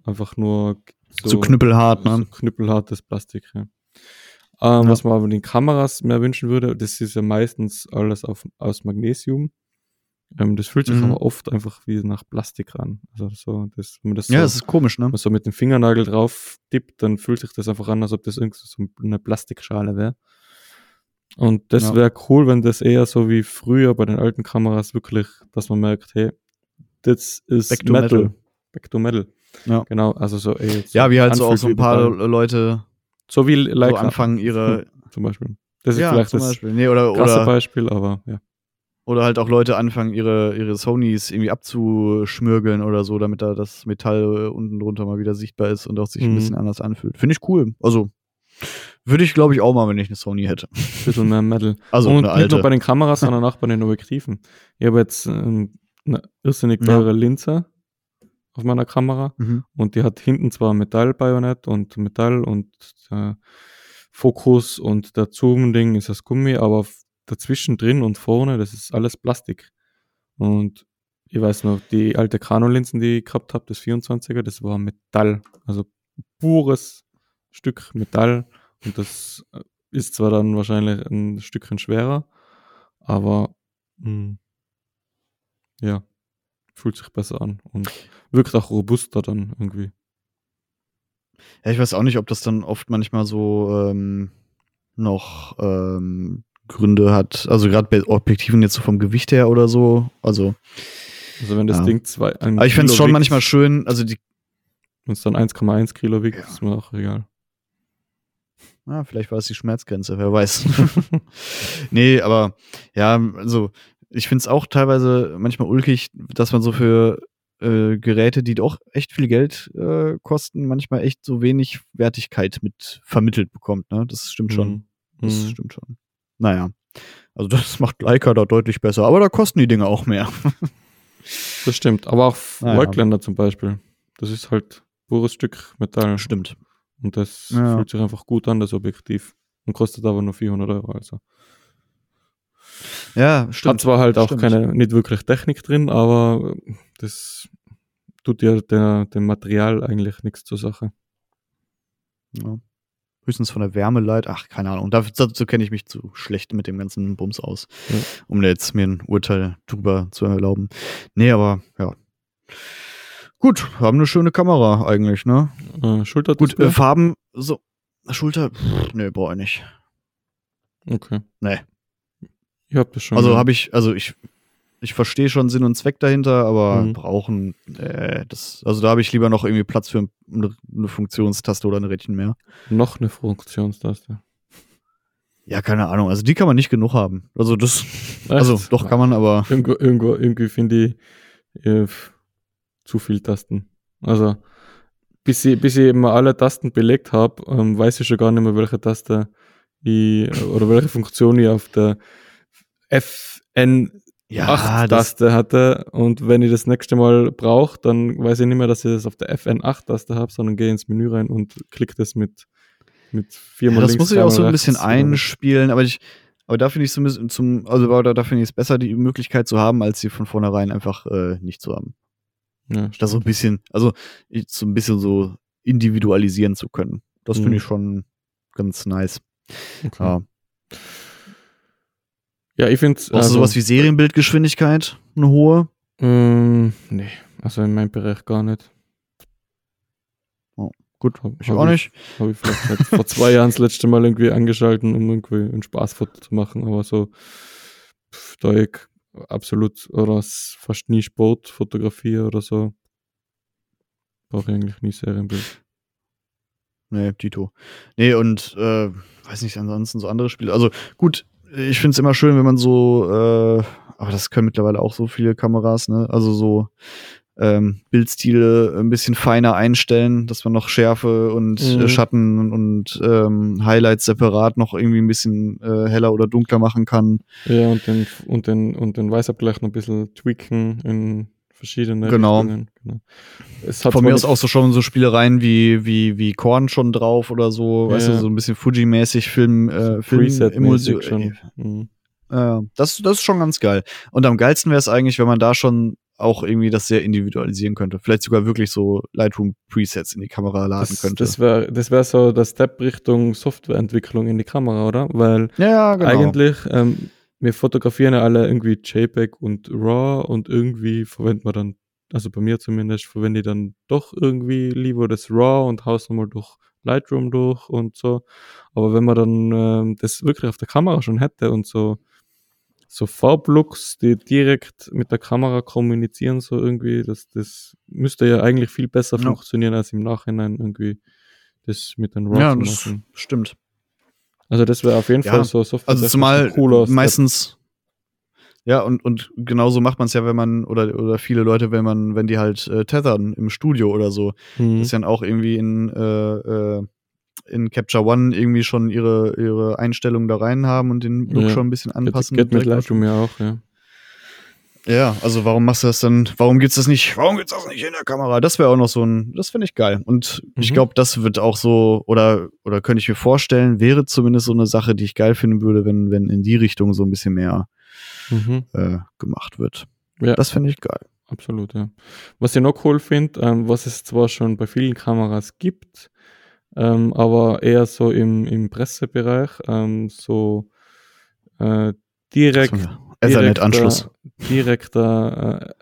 einfach nur so knüppelhart, so ne? knüppelhartes Plastik. Ja. Ähm, Ja. Was man aber den Kameras mehr wünschen würde, das ist ja meistens alles auf, aus Magnesium. Ähm, das fühlt sich Mhm. aber oft einfach wie nach Plastik an. Also so, das, wenn man das so, Ja, das ist komisch, ne? wenn man so mit dem Fingernagel drauf tippt, dann fühlt sich das einfach an, als ob das irgendwie so eine Plastikschale wäre. Und das Ja. wäre cool, wenn das eher so wie früher bei den alten Kameras wirklich, dass man merkt, hey, das ist Back to Metal. Metal. Back to Metal. Ja. Genau, also so, ey, jetzt Ja, wie halt so auch so ein paar. Leute so wie so Leica anfangen, ihre. zum Beispiel. Das ist ja, vielleicht zum das Beispiel. Nee, oder, krasse oder, Beispiel, aber ja. oder halt auch Leute anfangen, ihre, ihre Sonys irgendwie abzuschmürgeln oder so, damit da das Metall äh, unten drunter mal wieder sichtbar ist und auch sich ein Mhm. bisschen anders anfühlt. Finde ich cool. Also, würde ich, glaube ich, auch mal, wenn ich eine Sony hätte. Ein bisschen mehr Metal. (laughs) Also, und nicht nur bei den Kameras, (laughs) sondern auch bei den Objektiven. Ich habe jetzt ähm, eine irrsinnig Ja. teure Linse auf meiner Kamera Mhm. und die hat hinten zwar Metallbajonett und Metall und der Fokus und der Zoom-Ding ist das Gummi, aber dazwischen drin und vorne, das ist alles Plastik. Und ich weiß noch, die alte Canon-Linsen, die ich gehabt habe, das 24er, das war Metall. Also pures Stück Metall. Und das äh, ist zwar dann wahrscheinlich ein Stückchen schwerer, aber mh, ja, fühlt sich besser an und wirkt auch robuster dann irgendwie. Ja, ich weiß auch nicht, ob das dann oft manchmal so ähm, noch ähm, Gründe hat. Also gerade bei Objektiven jetzt so vom Gewicht her oder so. Also, Also wenn das Ja. Ding zwei, aber ich fände es schon wiegt, manchmal schön. Also die, Wenn es dann 1,1 Kilo wiegt, Ja. ist mir auch egal. ah, vielleicht war es die Schmerzgrenze, wer weiß. (laughs) nee, aber ja, also ich finde es auch teilweise manchmal ulkig, dass man so für äh, Geräte, die doch echt viel Geld äh, kosten, manchmal echt so wenig Wertigkeit mit vermittelt bekommt. Ne? Das stimmt schon. Mhm. Das Mhm. stimmt schon. Naja. Also das macht Leica da deutlich besser, aber da kosten die Dinge auch mehr. (laughs) Das stimmt. Aber auch Naja. Zum Beispiel. Das ist halt pures Stück Metall. Stimmt. Und das Ja. fühlt sich einfach gut an, das Objektiv. Und kostet aber nur 400 Euro. Also. Ja, Hat stimmt. zwar halt auch Stimmt. keine, nicht wirklich Technik drin, aber das tut ja der, dem Material eigentlich nichts zur Sache. Ja. Höchstens von der Wärme leid. Ach, keine Ahnung. Dazu, dazu kenne ich mich zu schlecht mit dem ganzen Bums aus, Ja. um da jetzt mir ein Urteil drüber zu erlauben. Nee, aber ja. Gut, haben eine schöne Kamera eigentlich, ne? Äh, Schulter Gut, äh, Farben, so. Schulter, pff, nee, brauche ich nicht. Okay. Nee. Ich hab das schon. Also habe ich, also ich, ich verstehe schon Sinn und Zweck dahinter, aber Mhm. brauchen, äh, das, also da habe ich lieber noch irgendwie Platz für eine, eine Funktionstaste oder ein Rädchen mehr. noch eine Funktionstaste. Ja, keine Ahnung. Also die kann man nicht genug haben. Also das, also Echt? doch kann man, aber Irgendwo, irgendwo, irgendwie finde ich äh, zu viel Tasten. Also, bis ich, bis ich eben alle Tasten belegt habe, ähm, weiß ich schon gar nicht mehr, welche Taste ich, oder welche Funktion ich auf der FN ja, das, 8-Taste hatte. Und wenn ich das nächste Mal brauche, dann weiß ich nicht mehr, dass ich das auf der FN8-Taste habe, sondern gehe ins Menü rein und klicke das mit, mit ja, viermal das links, muss ich auch so ein bisschen einspielen, aber ich, aber da finde ich so ein bisschen zum, also da, da finde ich es besser, die Möglichkeit zu haben, als sie von vornherein einfach äh, nicht zu haben. Ja, Da so ein bisschen, also so ein bisschen so individualisieren zu können. Das finde Mhm. ich schon ganz nice. okay. Ja. Ja ich finde Brauchst du sowas wie Serienbildgeschwindigkeit? Eine hohe? Ähm, nee, also in meinem Bereich gar nicht. Gut, Hab- ich hab auch nicht. Habe ich vielleicht halt vor zwei Jahren das letzte Mal irgendwie angeschalten, um irgendwie ein Spaßfoto zu machen, aber so, pff, da ich absolut oder fast nie Sport fotografiere oder so, brauche ich eigentlich nie Serienbild. Nee, Tito. Nee, und äh, weiß nicht, ansonsten so andere Spiele. Also gut, ich finde es immer schön, wenn man so, äh, aber das können mittlerweile auch so viele Kameras, ne? Also so ähm, Bildstile ein bisschen feiner einstellen, dass man noch Schärfe und Mhm. äh, Schatten und ähm, Highlights separat noch irgendwie ein bisschen äh, heller oder dunkler machen kann. Ja, und den, und den, und den Weißabgleich noch ein bisschen tweaken in verschiedene Genau. Richtungen. Genau. Von mir aus auch so schon so Spielereien wie, wie, wie Korn schon drauf oder so, weißt Ja. du, so ein bisschen Fuji-mäßig Film, äh, Film Emulsion- schon. Mhm. Ja, das, das ist schon ganz geil. Und am geilsten wäre es eigentlich, wenn man da schon auch irgendwie das sehr individualisieren könnte. Vielleicht sogar wirklich so Lightroom-Presets in die Kamera laden Das, könnte. das wäre das wär so der Step Richtung Softwareentwicklung in die Kamera, oder? Weil ja, ja, genau. eigentlich, ähm, wir fotografieren ja alle irgendwie JPEG und RAW und irgendwie verwenden wir dann, also bei mir zumindest, verwende ich dann doch irgendwie lieber das RAW und haus nochmal durch Lightroom durch und so. Aber wenn man dann ähm, das wirklich auf der Kamera schon hätte und so, so Farblooks, die direkt mit der Kamera kommunizieren, so irgendwie, das, das müsste ja eigentlich viel besser Ja. funktionieren, als im Nachhinein irgendwie das mit den RAW Ja, zu das machen. stimmt. Also das wäre auf jeden Ja, Fall so Software. Also zumal cooler meistens ja und und genauso macht man es ja, wenn man oder oder viele Leute, wenn man wenn die halt äh, tethern im Studio oder so, Mhm. ist ja auch irgendwie in äh, äh, in Capture One irgendwie schon ihre ihre Einstellungen da rein haben und den Look Ja. schon ein bisschen anpassen. geht mit Lightroom ja auch, ja. Ja, also warum machst du das dann? Warum gibt's das nicht? Warum gibt's das nicht in der Kamera? Das wäre auch noch so ein, das finde ich geil. Und ich Mhm. glaube, das wird auch so oder oder könnte ich mir vorstellen, wäre zumindest so eine Sache, die ich geil finden würde, wenn wenn in die Richtung so ein bisschen mehr Mhm. äh, gemacht wird. Ja. Das finde ich geil. Absolut, ja. Was ich noch cool finde, ähm, was es zwar schon bei vielen Kameras gibt, ähm, aber eher so im, im Pressebereich, ähm, so äh, direkt, Ethernet-Anschluss. direkter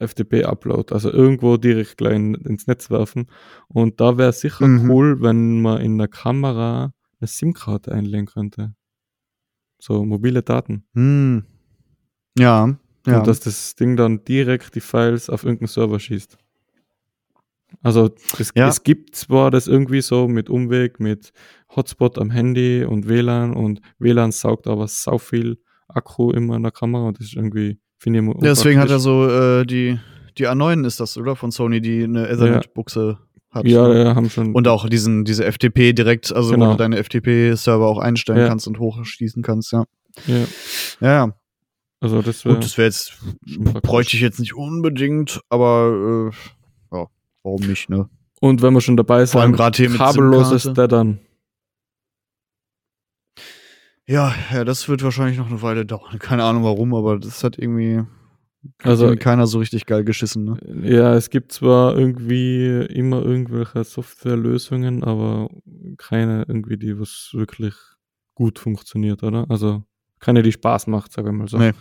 äh, FTP-Upload, also irgendwo direkt gleich in, ins Netz werfen. Und da wäre sicher Mhm. cool, wenn man in der Kamera eine SIM-Karte einlegen könnte. So mobile Daten. Hm. Ja, ja. Und dass das Ding dann direkt die Files auf irgendeinen Server schießt. Also es, Ja. es gibt zwar das irgendwie so mit Umweg, mit Hotspot am Handy und WLAN und WLAN saugt aber sau viel Akku immer in der Kamera und das ist irgendwie, finde ich, immer ja, deswegen hat er so äh, die die A9 ist das, oder? Von Sony, die eine Ethernet-Buchse hat. Ja, ne? ja, haben schon. Und auch diesen, diese FTP direkt, also wo Genau. du deine FTP-Server auch einstellen Ja. kannst und hochschließen kannst, ja. ja, Ja, ja. also das wäre Gut, das wäre jetzt, bräuchte ich jetzt nicht unbedingt, aber äh, ja, warum nicht, ne? Und wenn wir schon dabei sind, Vor allem gerade hier mit kabelloses SIM-Karte. Ja, ja, das wird wahrscheinlich noch eine Weile dauern. (laughs) Keine Ahnung warum, aber das hat irgendwie, Also irgendwie keiner so richtig geil geschissen, ne? Ja, es gibt zwar irgendwie immer irgendwelche Softwarelösungen, aber keine irgendwie, die was wirklich gut funktioniert, oder? Also keine, die Spaß macht, sage ich mal so. Nee.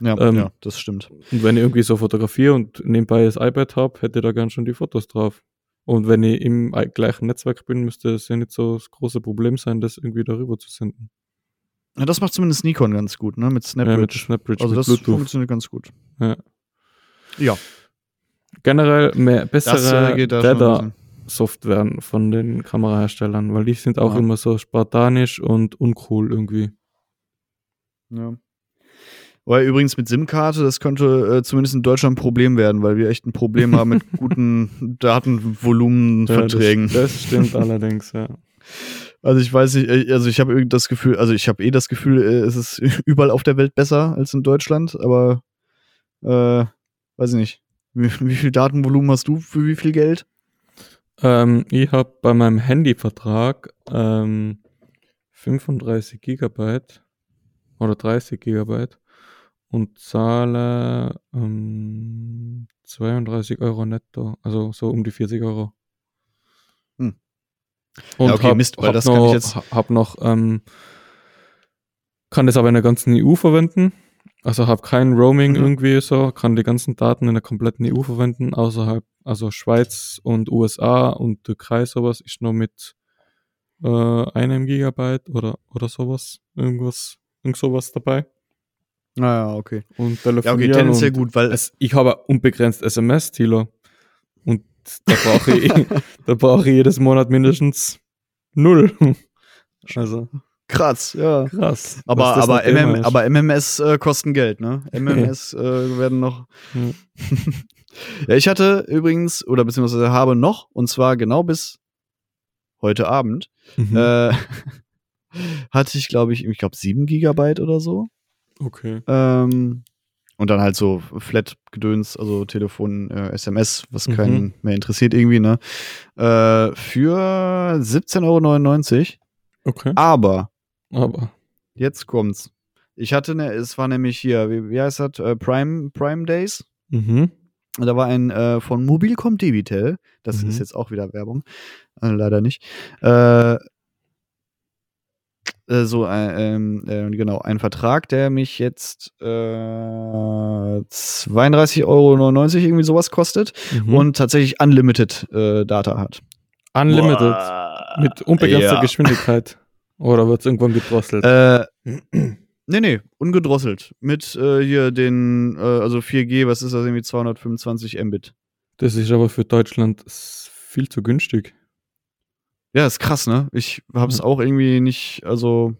Ja, Ähm, ja, das stimmt. Und wenn ich irgendwie so fotografiere und nebenbei das iPad habe, hätte ich da gern schon die Fotos drauf. Und wenn ich im gleichen Netzwerk bin, müsste es ja nicht so das große Problem sein, das irgendwie darüber zu senden. Ja, das macht zumindest Nikon ganz gut, ne? Mit Ja, mit Snapbridge. Snapbridge, also mit das Bluetooth. funktioniert ganz gut. Ja. Ja, Generell mehr bessere äh, geht da schon. ein Data bisschen. Software von den Kameraherstellern, weil die sind auch Ja. immer so spartanisch und uncool irgendwie. Ja. Weil übrigens mit SIM-Karte, das könnte äh, zumindest in Deutschland ein Problem werden, weil wir echt ein Problem haben mit (laughs) guten Datenvolumenverträgen. Ja, das, das stimmt allerdings, ja. (laughs) Also ich weiß nicht, äh, also ich habe irgendwie das Gefühl, also ich habe eh das Gefühl, äh, es ist (laughs) überall auf der Welt besser als in Deutschland, aber äh, weiß ich nicht. Wie, wie viel Datenvolumen hast du für wie viel Geld? Ähm, ich habe bei meinem Handyvertrag ähm, 35 Gigabyte oder 30 Gigabyte und zahle ähm, 32 Euro netto, also so um die 40 Euro. Und Ja, okay, hab, Mist, weil hab das noch, kann ich jetzt- ha- Hab noch, ähm, kann das aber in der ganzen EU verwenden. Also habe kein Roaming Mhm. irgendwie so, kann die ganzen Daten in der kompletten EU verwenden, außerhalb, also Schweiz und USA und Türkei sowas ist nur mit äh, einem Gigabyte oder, oder sowas, irgendwas, irgend sowas dabei. Naja, okay. Und Ja, okay, telefonieren tendenziell gut, weil es, ich habe unbegrenzt SMS, Thilo. Da brauche ich, (laughs) da brauche ich jedes Monat mindestens null. Also krass, ja. krass. Aber, aber, MM, aber MMS äh, kosten Geld, ne? (laughs) MMS äh, werden noch. (laughs) Ja, ich hatte übrigens, oder beziehungsweise habe noch, und zwar genau bis heute Abend, Mhm. äh, hatte ich, glaube ich, ich glaube, 7 Gigabyte oder so. okay. Ähm, und dann halt so Flat-Gedöns, also Telefon, äh, SMS, was Mhm. keinen mehr interessiert irgendwie, ne? Äh, für 17,99 Euro. Okay. Aber Aber. Jetzt kommt's. Ich hatte ne, es war nämlich hier, wie, wie heißt das? Äh, Prime, Prime Days. Mhm. Und Da war ein äh, von Mobilcom Debitel. Das Mhm. ist jetzt auch wieder Werbung. Äh, leider nicht. Äh, äh, so äh, ähm, äh, genau ein Vertrag, der mich jetzt äh, 32,99 Euro irgendwie sowas kostet Mhm. und tatsächlich Unlimited äh, Data hat. Unlimited. Boah. Mit unbegrenzter Ja. Geschwindigkeit. Oder wird es irgendwann gedrosselt? Äh, nee, nee, ungedrosselt. Mit äh, hier den, äh, also 4G, was ist das, irgendwie 225 Mbit. Das ist aber für Deutschland viel zu günstig. Ja, ist krass, ne? Ich hab's Ja. auch irgendwie nicht, also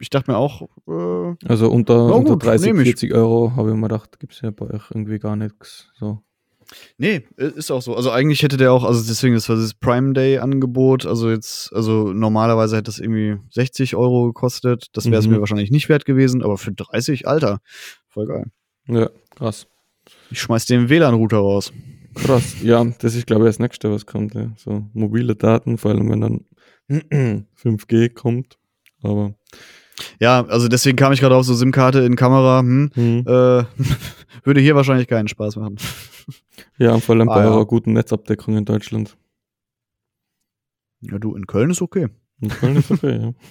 ich dachte mir auch, äh, Also unter, unter gut, 30, nehm ich. 40 Euro habe ich mir gedacht, gibt es ja bei euch irgendwie gar nichts. So. nee, ist auch so. Also eigentlich hätte der auch, also deswegen, das war das Prime Day Angebot, also jetzt, also normalerweise hätte das irgendwie 60 Euro gekostet. Das wäre es Mhm. mir wahrscheinlich nicht wert gewesen, aber für 30, Alter, voll geil. Ja, krass. Ich schmeiß den WLAN-Router raus. Krass. Ja, das ist, glaube ich, das nächste, was kommt. Ja. So mobile Daten, vor allem wenn dann (clears throat) 5G kommt. Aber Ja, also deswegen kam ich gerade auf so SIM-Karte in Kamera, hm, hm. äh, (laughs) würde hier wahrscheinlich keinen Spaß machen. (laughs) ja, vor allem Ah, bei ja. eurer guten Netzabdeckung in Deutschland. Ja, du, in Köln ist okay. In Köln ist okay, ja. (laughs)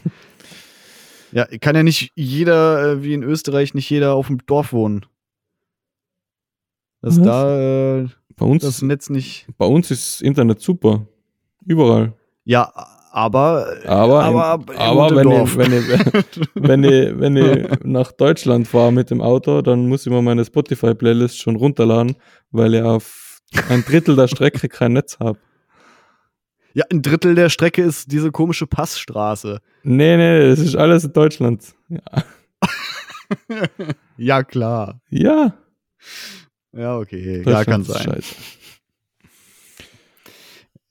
Ja, kann ja nicht jeder, äh, wie in Österreich, nicht jeder auf dem Dorf wohnen. Dass Was? da äh, Bei uns, das Netz nicht. bei uns ist Internet super. Überall. Ja, aber. Aber, aber, im, aber wenn, ich, wenn, ich, (laughs) wenn, ich, wenn ich nach Deutschland fahre mit dem Auto, dann muss ich mir meine Spotify-Playlist schon runterladen, weil ich auf ein Drittel der Strecke kein Netz habe. ja, ein Drittel der Strecke ist diese komische Passstraße. Nee, nee, das ist alles in Deutschland. Ja. (laughs) Ja, klar. ja Ja, okay. Ja, kann sein. Scheiße.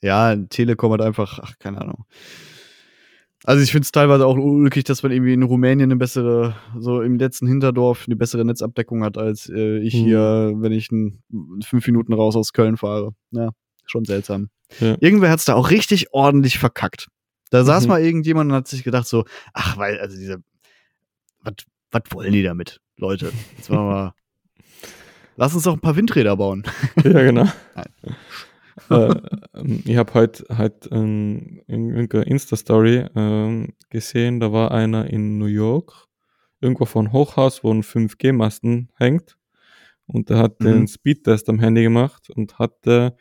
Ja, Telekom hat einfach, ach, keine Ahnung. Also ich finde es teilweise auch ulkig, dass man irgendwie in Rumänien eine bessere, so im letzten Hinterdorf eine bessere Netzabdeckung hat, als äh, ich Hm. hier, wenn ich n, fünf Minuten raus aus Köln fahre. Ja, schon seltsam. Ja. Irgendwer hat es da auch richtig ordentlich verkackt. Da saß Mhm. mal irgendjemand und hat sich gedacht so, ach, weil, also diese, was was wollen die damit, Leute? Jetzt machen wir mal, lass uns doch ein paar Windräder bauen. (laughs) Ja, genau. Äh, ähm, ich habe heute halt ähm, in irgendeiner Insta-Story ähm, gesehen, da war einer in New York, irgendwo von Hochhaus, wo ein 5G-Masten hängt. Und der hat Mhm. den Speedtest am Handy gemacht und hatte,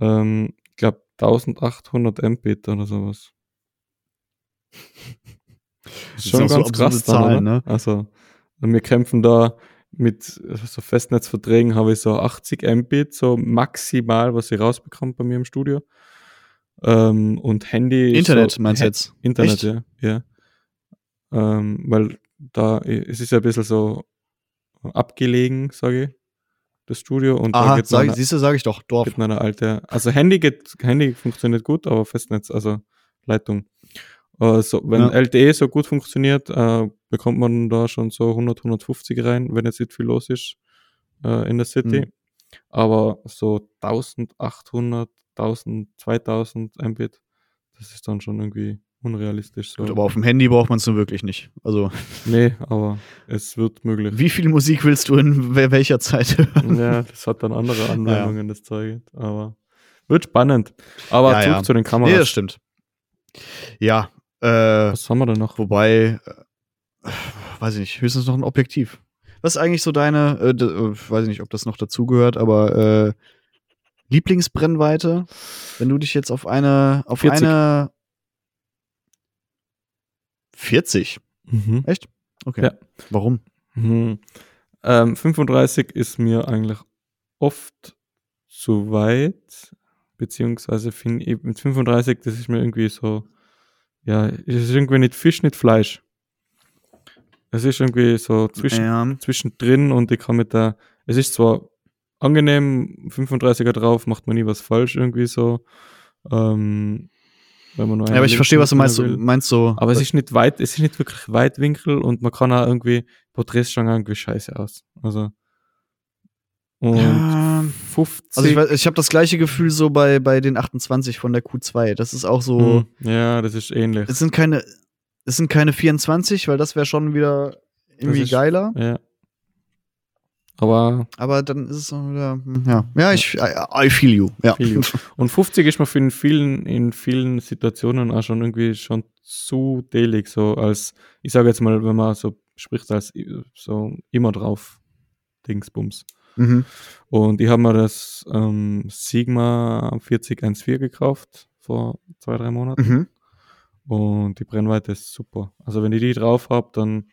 ähm, ich glaube, 1800 Mbit oder sowas. Das Ist schon auch so ganz krass Zahlen, ne? Also, wir kämpfen da mit so Festnetzverträgen habe ich so 80 Mbit, so maximal, was ich rausbekomme bei mir im Studio. Ähm, und Handy. Internet so, meinst du jetzt? Internet, Echt? ja. ja. Ähm, weil da, es ist ja ein bisschen so abgelegen, sage ich, das Studio. Und Aha, sag, meine, siehst du, sage ich doch, Dorf. geht meine alte, also Handy geht, Handy funktioniert gut, aber Festnetz, also Leitung. Äh, so, wenn Ja. LTE so gut funktioniert, äh, bekommt man da schon so 100, 150 rein, wenn jetzt nicht viel los ist äh, in der City. Mhm. Aber so 1800, 1000, 2000 Mbit, das ist dann schon irgendwie unrealistisch. So. Gut, aber auf dem Handy braucht man es nur wirklich nicht. Also, (laughs) nee, aber es wird möglich. wie viel Musik willst du in wel- welcher Zeit hören? ja, das hat dann andere (laughs) Anwendungen, das Zeug. Aber wird spannend. Aber Ja, zurück ja. zu den Kameras. Nee, das stimmt. Ja, äh, Was haben wir denn noch? wobei, äh, weiß ich nicht, höchstens noch ein Objektiv. Was ist eigentlich so deine, äh, äh, weiß ich nicht, ob das noch dazugehört, aber äh, Lieblingsbrennweite, wenn du dich jetzt auf eine, auf 40. eine 40. Mhm. Echt? Okay. Ja. Warum? Mhm. Ähm, 35 ist mir eigentlich oft zu weit, beziehungsweise finde ich mit 35, das ist mir irgendwie so, ja, es ist irgendwie nicht Fisch, nicht Fleisch. Es ist irgendwie so zwischen, Ja. zwischendrin und ich kann mit der, es ist zwar angenehm, 35er drauf, macht man nie was falsch irgendwie so, ähm, wenn man nur ja, aber ich verstehe, was du meinst. Meinst so. aber es ist nicht weit, es ist nicht wirklich Weitwinkel und man kann auch irgendwie, Porträts schauen irgendwie scheiße aus. Also. Und Ja, 50. Also ich, ich habe das gleiche Gefühl so bei, bei den 28 von der Q2. Das ist auch so. Hm, ja, das ist ähnlich. Es sind keine, es sind keine 24, weil das wäre schon wieder irgendwie ist- geiler. ja. Aber Aber dann ist es auch wieder, ja, ja, ich, I, I feel you, ja. viel. (laughs) Und 50 ist mir für in vielen, in vielen Situationen auch schon irgendwie schon zu delig, so als, ich sage jetzt mal, wenn man so spricht, als i- so immer drauf Dingsbums. Mhm. Und ich habe mir das ähm, Sigma 4014 gekauft vor zwei, drei Monaten. Mhm. Und die Brennweite ist super. Also wenn ich die drauf habe, dann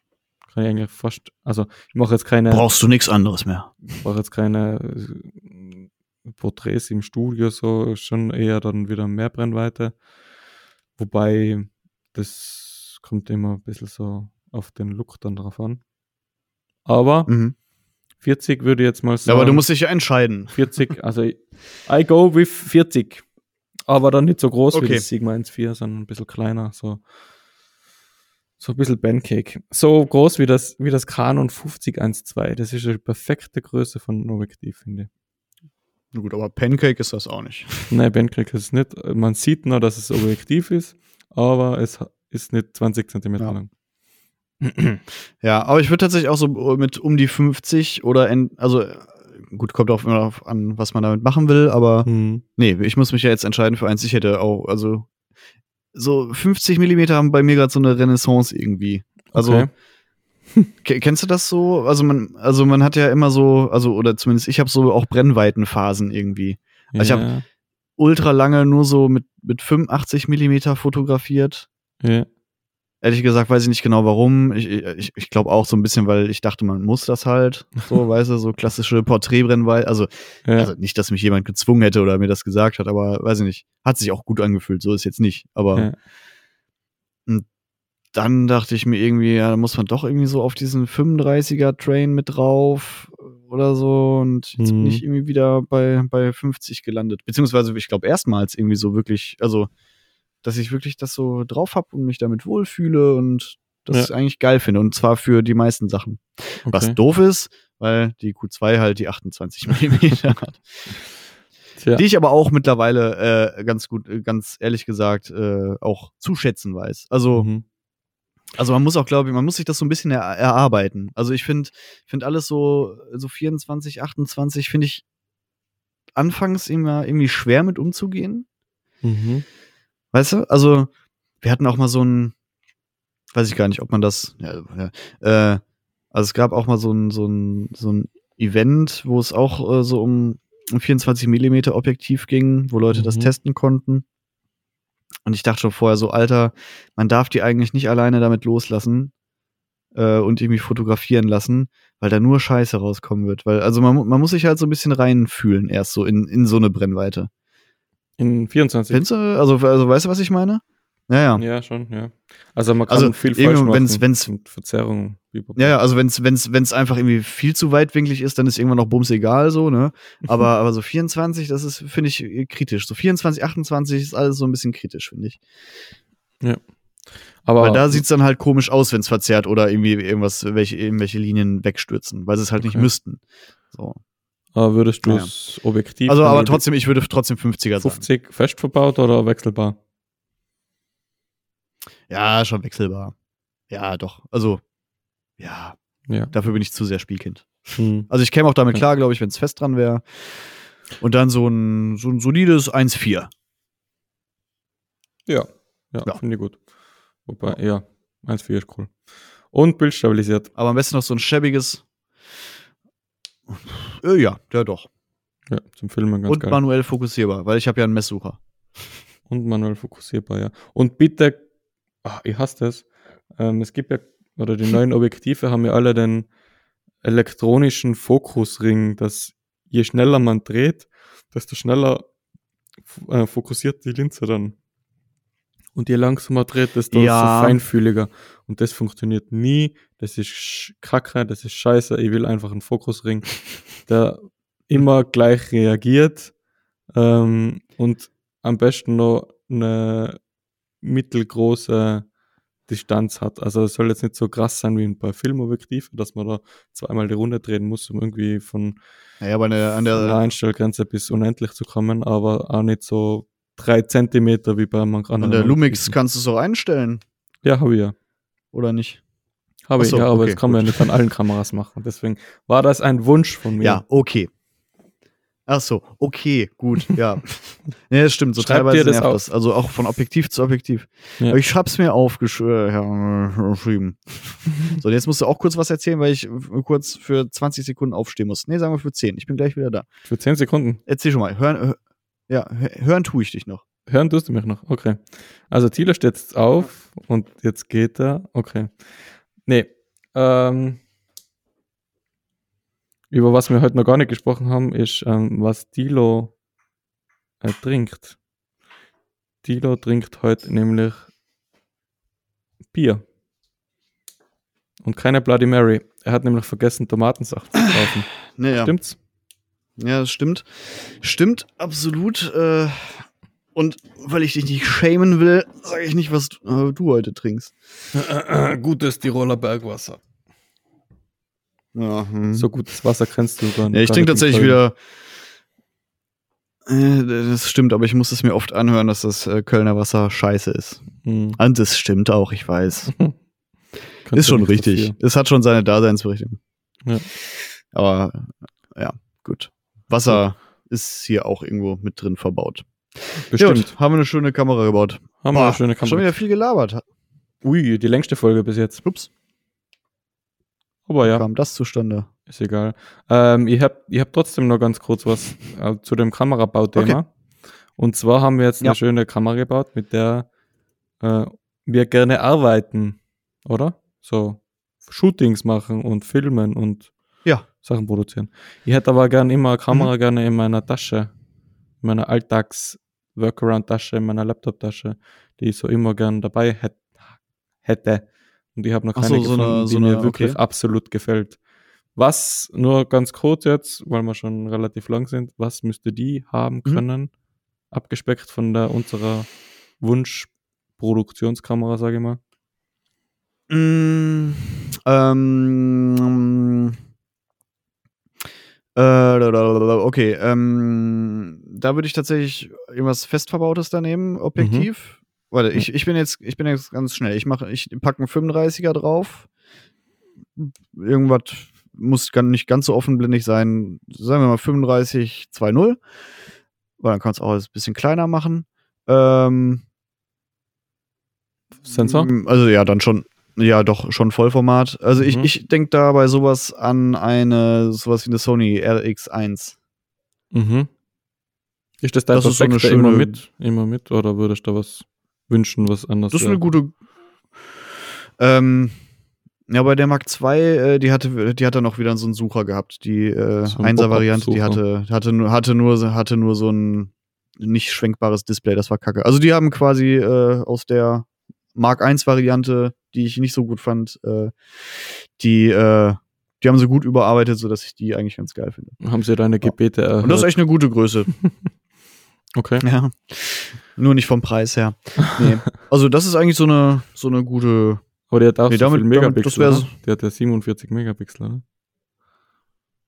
kann ich eigentlich fast, also ich mache jetzt keine, Brauchst du nichts anderes mehr. mache jetzt keine äh, Porträts im Studio, so schon eher dann wieder mehr Brennweite. Wobei das kommt immer ein bisschen so auf den Look dann drauf an. Aber Mhm. 40 würde ich jetzt mal Ja, sagen. aber du musst dich ja entscheiden. 40, also I go with 40. Aber dann nicht so groß wie Okay. das Sigma 1.4, sondern ein bisschen kleiner, so, so ein bisschen Pancake. So groß wie das, wie das Canon 50 1.2. Das ist eine perfekte Größe von einem Objektiv, finde ich. Na gut, aber Pancake ist das auch nicht. (laughs) Nein, Pancake ist es nicht. Man sieht nur, dass es Objektiv ist, aber es ist nicht 20 Zentimeter Ja. lang. Ja, aber ich würde tatsächlich auch so mit um die 50 oder, en, also, gut, kommt auch immer darauf an, was man damit machen will, aber Hm. nee, ich muss mich ja jetzt entscheiden für eins. Ich hätte auch, also, so 50 Millimeter haben bei mir gerade so eine Renaissance irgendwie. Also, Okay. (laughs) Ke- Kennst du das so? Also man, also man hat ja immer so, also oder zumindest ich habe so auch Brennweitenphasen irgendwie. Also ich hab- ja, Ultra lange nur so mit mit 85 Millimeter fotografiert. ja, Ehrlich gesagt weiß ich nicht genau warum. Ich, ich, ich glaube auch so ein bisschen, weil ich dachte, man muss das halt. So, (laughs) weißt du, so klassische Porträtbrennweite. Also, ja, also nicht, dass mich jemand gezwungen hätte oder mir das gesagt hat, aber weiß ich nicht. Hat sich auch gut angefühlt. So ist jetzt nicht. Aber ja. dann dachte ich mir irgendwie, ja, da muss man doch irgendwie so auf diesen 35er Train mit drauf oder so und jetzt bin Mhm. ich irgendwie wieder bei, bei 50 gelandet. Beziehungsweise, ich glaube, erstmals irgendwie so wirklich, also, dass ich wirklich das so drauf habe und mich damit wohlfühle und das Ja. ich eigentlich geil finde und zwar für die meisten Sachen. Was Okay. doof ist, weil die Q2 halt die 28 mm (laughs) hat. Tja. Die ich aber auch mittlerweile äh, ganz gut, äh, ganz ehrlich gesagt, äh, auch zu schätzen weiß. Also, Mhm. also man muss auch, glaube ich, man muss sich das so ein bisschen er erarbeiten. Also ich finde, finde alles so, so 24, 28 finde ich anfangs immer irgendwie schwer mit umzugehen. Mhm. Weißt du? Also wir hatten auch mal so ein, weiß ich gar nicht, ob man das, ja, ja, äh, also es gab auch mal so ein, so ein, so ein Event, wo es auch äh, so um ein 24 Millimeter Objektiv ging, wo Leute das Mhm. testen konnten. Und ich dachte schon vorher so, Alter, man darf die eigentlich nicht alleine damit loslassen äh, und irgendwie fotografieren lassen, weil da nur Scheiße rauskommen wird. Weil, also man, man muss sich halt so ein bisschen reinfühlen erst so in, in so eine Brennweite. In 24. Kennst du, also, also weißt du, was ich meine? Ja, ja. Ja, schon, ja. Also man kann Also, viel falsch machen. wenn's- wenn's- und Verzerrung. überhaupt. Ja, ja, also wenn's, wenn's einfach irgendwie viel zu weitwinklig ist, dann ist irgendwann noch bums egal, so, ne? (laughs) Aber, aber so 24, das ist, finde ich, äh, kritisch. So 24, 28 ist alles so ein bisschen kritisch, finde ich. Aber Weil da sieht's dann halt komisch aus, wenn's verzerrt oder irgendwie irgendwas, welche, irgendwelche Linien wegstürzen, weil sie es halt nicht Okay. müssten. So. Aber würdest du Ja. das Objektiv Also, aber trotzdem, ich würde trotzdem 50er sagen. 50 fest verbaut oder wechselbar? Ja, schon wechselbar. Ja, doch. Also, ja, Ja. dafür bin ich zu sehr Spielkind. Hm. Also ich käme auch damit Ja. klar, glaube ich, wenn es fest dran wäre. Und dann so ein, so ein solides 1,4. Ja, ja, Ja. finde ich gut. Wobei, ja, 1,4 ist cool. Und bildstabilisiert. Aber am besten noch so ein schäbiges. Äh, ja, ja doch. Ja, zum Filmen ganz Und geil. manuell fokussierbar, weil ich habe ja einen Messsucher. Und manuell fokussierbar, ja. Und bitte, ach, ich hasse das. Ähm, es gibt ja, oder die neuen Objektive haben ja alle den elektronischen Fokusring, dass je schneller man dreht, desto schneller äh, fokussiert die Linse dann. Und je langsamer dreht, desto Ja. so feinfühliger. Und das funktioniert nie. Das ist kacke, das ist scheiße. Ich will einfach einen Fokusring, (laughs) der immer gleich reagiert ähm, und am besten noch eine mittelgroße Distanz hat. Also es soll jetzt nicht so krass sein wie bei Filmobjektiven, dass man da zweimal die Runde drehen muss, um irgendwie von, aber eine, an von der Einstellgrenze bis unendlich zu kommen, aber auch nicht so drei Zentimeter wie bei manch an anderen. der Lumix kannst du es auch einstellen, Ja, habe ich ja. oder nicht? Habe ich, so, ja, aber okay, das kann man ja nicht an allen Kameras machen. Deswegen war das ein Wunsch von mir. Ja, okay. Ach so, okay, gut, (laughs) ja. ja, das stimmt, so Schreib teilweise das nervt auf. das. Also auch von Objektiv zu Objektiv. Ja. Aber ich hab's mir aufgeschrieben. (laughs) so, und jetzt musst du auch kurz was erzählen, weil ich kurz für 20 Sekunden aufstehen muss. Nee, sagen wir für 10. Ich bin gleich wieder da. Für 10 Sekunden. Erzähl schon mal. Hören, hör, ja, hö- hören tue ich dich noch. Hören tust du mich noch? Okay. Also Thilo steht jetzt auf und jetzt geht er. Okay. Nee. Ähm, über was wir heute noch gar nicht gesprochen haben, ist, ähm, was Thilo äh, trinkt. Thilo trinkt heute nämlich Bier. Und keine Bloody Mary. Er hat nämlich vergessen, Tomatensaft zu kaufen. (laughs) Naja. Stimmt's? Ja, das stimmt. Stimmt, absolut. Äh, und weil ich dich nicht schämen will, sage ich nicht, was du, äh, du heute trinkst. Gutes Tiroler Bergwasser. Ja, hm. So gutes Wasser kennst du gar nicht. Ja, ich trinke tatsächlich Köln. wieder. Äh, das stimmt, aber ich muss es mir oft anhören, dass das äh, Kölner Wasser scheiße ist. Hm. Und das stimmt auch, ich weiß. (laughs) Ist schon richtig. dafür. Es hat schon seine Daseinsberechtigung. Ja. Aber ja, gut. Wasser ist hier auch irgendwo mit drin verbaut. Bestimmt. Gut, haben wir eine schöne Kamera gebaut. Haben wir eine schöne Schon Kamera. wieder viel gelabert. Ui, die längste Folge bis jetzt. Ups, Aber ja, kam das zustande. ist egal. Ähm, ich habe ich hab trotzdem noch ganz kurz was äh, zu dem Kamerabauthema. Und zwar haben wir jetzt Ja. eine schöne Kamera gebaut, mit der äh, wir gerne arbeiten, oder? So Shootings machen und filmen und Ja. Sachen produzieren. Ich hätte aber gern immer eine Mhm. Kamera gerne in meiner Tasche, in meiner Alltags-Workaround-Tasche, in meiner Laptop-Tasche, die ich so immer gern dabei hätt, hätte. Und ich habe noch keine so, so eine- gefunden, so die mir eine- wirklich okay. absolut gefällt. Was, nur ganz kurz jetzt, weil wir schon relativ lang sind, was müsste die haben Mhm. können, abgespeckt von der unserer Wunsch-Produktionskamera, sage ich mal? Mm, ähm, äh, okay, ähm, da würde ich tatsächlich irgendwas festverbautes da nehmen, Objektiv. Warte, ich, ich bin jetzt, ich bin jetzt ganz schnell. Ich mache, ich packe einen 35er drauf. Irgendwas muss nicht ganz so offenblendig sein. Sagen wir mal 35 2.0. Weil dann kannst du auch ein bisschen kleiner machen. Ähm, Sensor? Also ja, dann schon, ja, doch schon Vollformat. Also ich, Mhm. ich denke da bei sowas an eine, sowas wie eine Sony RX1. Mhm. Ist das dein Das ist so eine Perfekter immer schöne- mit? Immer mit? Oder würdest du da was wünschen, was anders Das ist wäre? eine gute. Ähm, ja, bei der Mark II, äh, die hatte, die hat dann auch wieder so einen Sucher gehabt. Die äh, So ein 1er-Variante, die hatte, hatte, nur, hatte, nur, hatte nur so ein nicht schwenkbares Display, das war kacke. Also die haben quasi äh, aus der Mark I-Variante, die ich nicht so gut fand, äh, die, äh, die haben sie gut überarbeitet, sodass ich die eigentlich ganz geil finde. Haben sie deine Gebete erhört? Und das ist echt eine gute Größe. (laughs) okay. ja. Nur nicht vom Preis her. Nee. (laughs) Also das ist eigentlich so eine, so eine gute. Aber hat auch Nee, so damit- damit- Megapixel, das wär's- oder? Die hat ja 47 Megapixel, oder?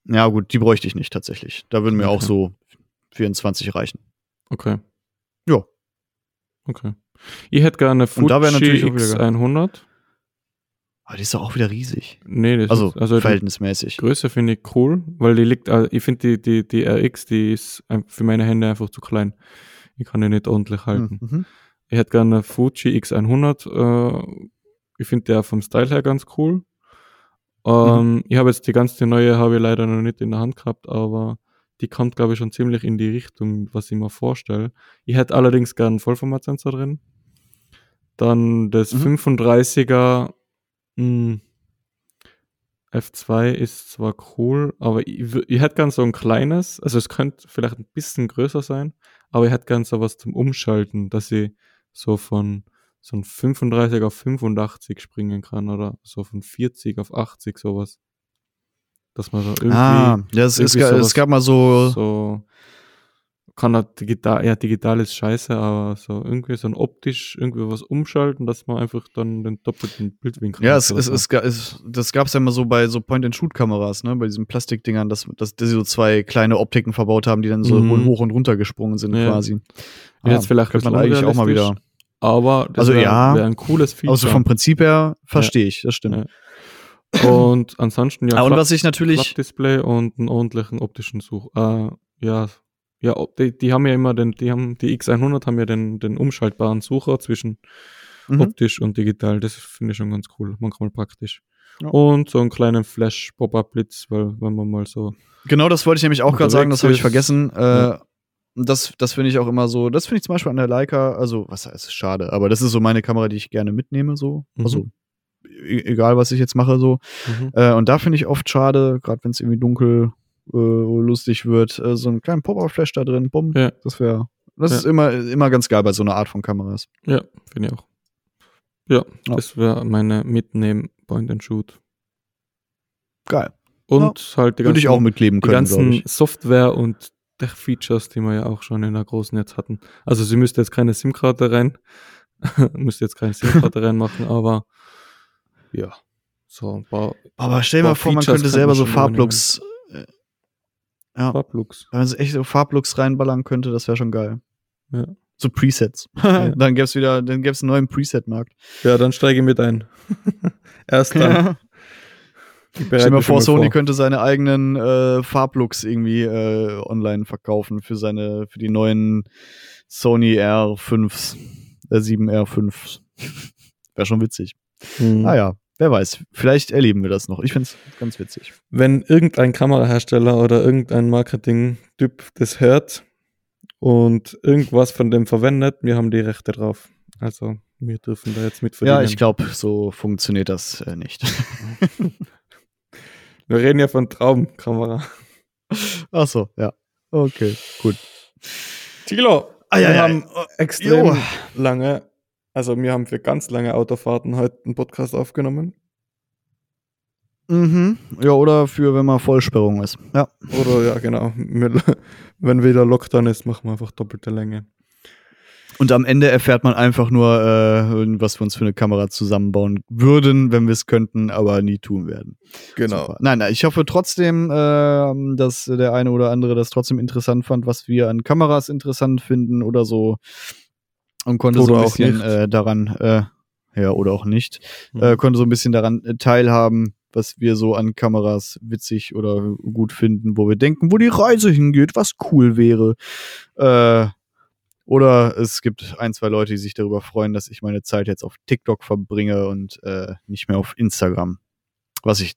Ja, gut, die bräuchte ich nicht tatsächlich. Da würden mir auch Okay. so 24 reichen. Okay. Ja. Okay. Ich hätte gerne eine Fuji natürlich auch wieder geil. X100. Aber die ist doch auch wieder riesig. Nee, das Also, ist, also die verhältnismäßig. Größe finde ich cool, weil die liegt, also ich finde die, die, die RX, die ist für meine Hände einfach zu klein. Ich kann die nicht ordentlich halten. Mhm. Ich hätte gerne eine Fuji X100. Äh, ich finde der vom Style her ganz cool. Ähm, Ich habe jetzt die ganze neue, habe ich leider noch nicht in der Hand gehabt, aber die kommt, glaube ich, schon ziemlich in die Richtung, was ich mir vorstelle. Ich hätte allerdings gern einen Vollformatsensor drin. Dann das Mhm. 35er mh, F2 ist zwar cool, aber ich, ich hätte gern so ein kleines, also es könnte vielleicht ein bisschen größer sein, aber ich hätte gern so was zum Umschalten, dass ich so von so ein 35 auf 85 springen kann oder so von 40 auf 80 sowas. Dass man da irgendwie Ah, ja, es, es, irgendwie ga- sowas- es gab mal so. so kann er digital, ja, digital ist scheiße, aber so irgendwie so ein optisch irgendwie was umschalten, dass man einfach dann den doppelten Bildwinkel Ja, hat es, es, so. es, es, das gab es ja immer so bei so Point-and-Shoot-Kameras, ne? Bei diesen Plastikdingern, dass, dass, dass sie so zwei kleine Optiken verbaut haben, die dann so Mhm. hoch und runter gesprungen sind, Ja. quasi. Ja, jetzt vielleicht könnte man eigentlich auch mal wieder. Aber das Also wäre ja, wär ein cooles Feature. Also vom Prinzip her verstehe ich, das stimmt. Ja. Und ansonsten ja. Ah, und was ich natürlich. Klappdisplay und einen ordentlichen optischen Such. Äh, ja, ja, die, die haben ja immer den, die haben, die X100 haben ja den, den umschaltbaren Sucher zwischen Mhm. optisch und digital. Das finde ich schon ganz cool, manchmal praktisch. Ja. Und so einen kleinen Flash-Pop-Up-Blitz, weil wenn man mal so. Genau, das wollte ich nämlich auch gerade sagen, das habe ich vergessen. Äh, Ja. Das, das finde ich auch immer so, das finde ich zum Beispiel an der Leica, also, was heißt schade, aber das ist so meine Kamera, die ich gerne mitnehme, so. Mhm. Also, egal was ich jetzt mache, so. Mhm. Äh, und da finde ich oft schade, gerade wenn es irgendwie dunkel äh, lustig wird, äh, so einen kleinen Pop-Up-Flash da drin, bumm. Ja. Das wäre, das Ja. ist immer, immer ganz geil bei so einer Art von Kameras. Ja, finde ich auch. Ja, Ja. das wäre meine Mitnehmen Point and Shoot. Geil. Und halt die Würde ich ganzen- auch mitkleben die können, glaube ganzen ich. Software und Tech-Features, die wir ja auch schon in der großen jetzt hatten. Also sie müsste jetzt keine SIM-Karte rein, (laughs) müsste jetzt keine SIM-Karte (laughs) reinmachen, aber ja, so ein paar Aber stell dir mal vor, man Features könnte könnte selber man so Farblooks, äh, ja, Farblooks. wenn man so echt so Farblooks reinballern könnte, das wäre schon geil. Ja. So Presets. (laughs) Ja. dann gäbe es wieder, dann gäbe es einen neuen Preset-Markt. Ja, dann steige ich mit ein. (laughs) Erst dann. Stell dir mal mich schon vor, Sony könnte seine eigenen äh, Farblooks irgendwie äh, online verkaufen für seine, für die neuen Sony R5s, äh, 7 R5. Wäre schon witzig. Mhm. Naja, wer weiß. Vielleicht erleben wir das noch. Ich finde es ganz witzig. wenn irgendein Kamerahersteller oder irgendein Marketing-Typ das hört und irgendwas von dem verwendet, wir haben die Rechte drauf. Also wir dürfen da jetzt mitverdienen. Ja, ich glaube, so funktioniert das äh, nicht. (laughs) Wir reden ja von Traumkamera. Ach so, ja. Okay, gut. Tilo, Ah, ja, wir ja. haben extrem Jo. lange, also wir haben für ganz lange Autofahrten heute einen Podcast aufgenommen. Mhm. Ja, oder für, wenn mal Vollsperrung ist. Ja. Oder ja, genau. Wenn wieder Lockdown ist, machen wir einfach doppelte Länge. Und am Ende erfährt man einfach nur, äh, was wir uns für eine Kamera zusammenbauen würden, wenn wir es könnten, aber nie tun werden. Super. Nein, nein, ich hoffe trotzdem, äh, dass der eine oder andere das trotzdem interessant fand, was wir an Kameras interessant finden oder so. Und konnte so Oder ein auch bisschen äh, daran, äh, ja, oder auch nicht, Mhm. äh, konnte so ein bisschen daran äh, teilhaben, was wir so an Kameras witzig oder gut finden, wo wir denken, wo die Reise hingeht, was cool wäre. Äh, oder es gibt ein, zwei Leute, die sich darüber freuen, dass ich meine Zeit jetzt auf TikTok verbringe und äh, nicht mehr auf Instagram. Was ich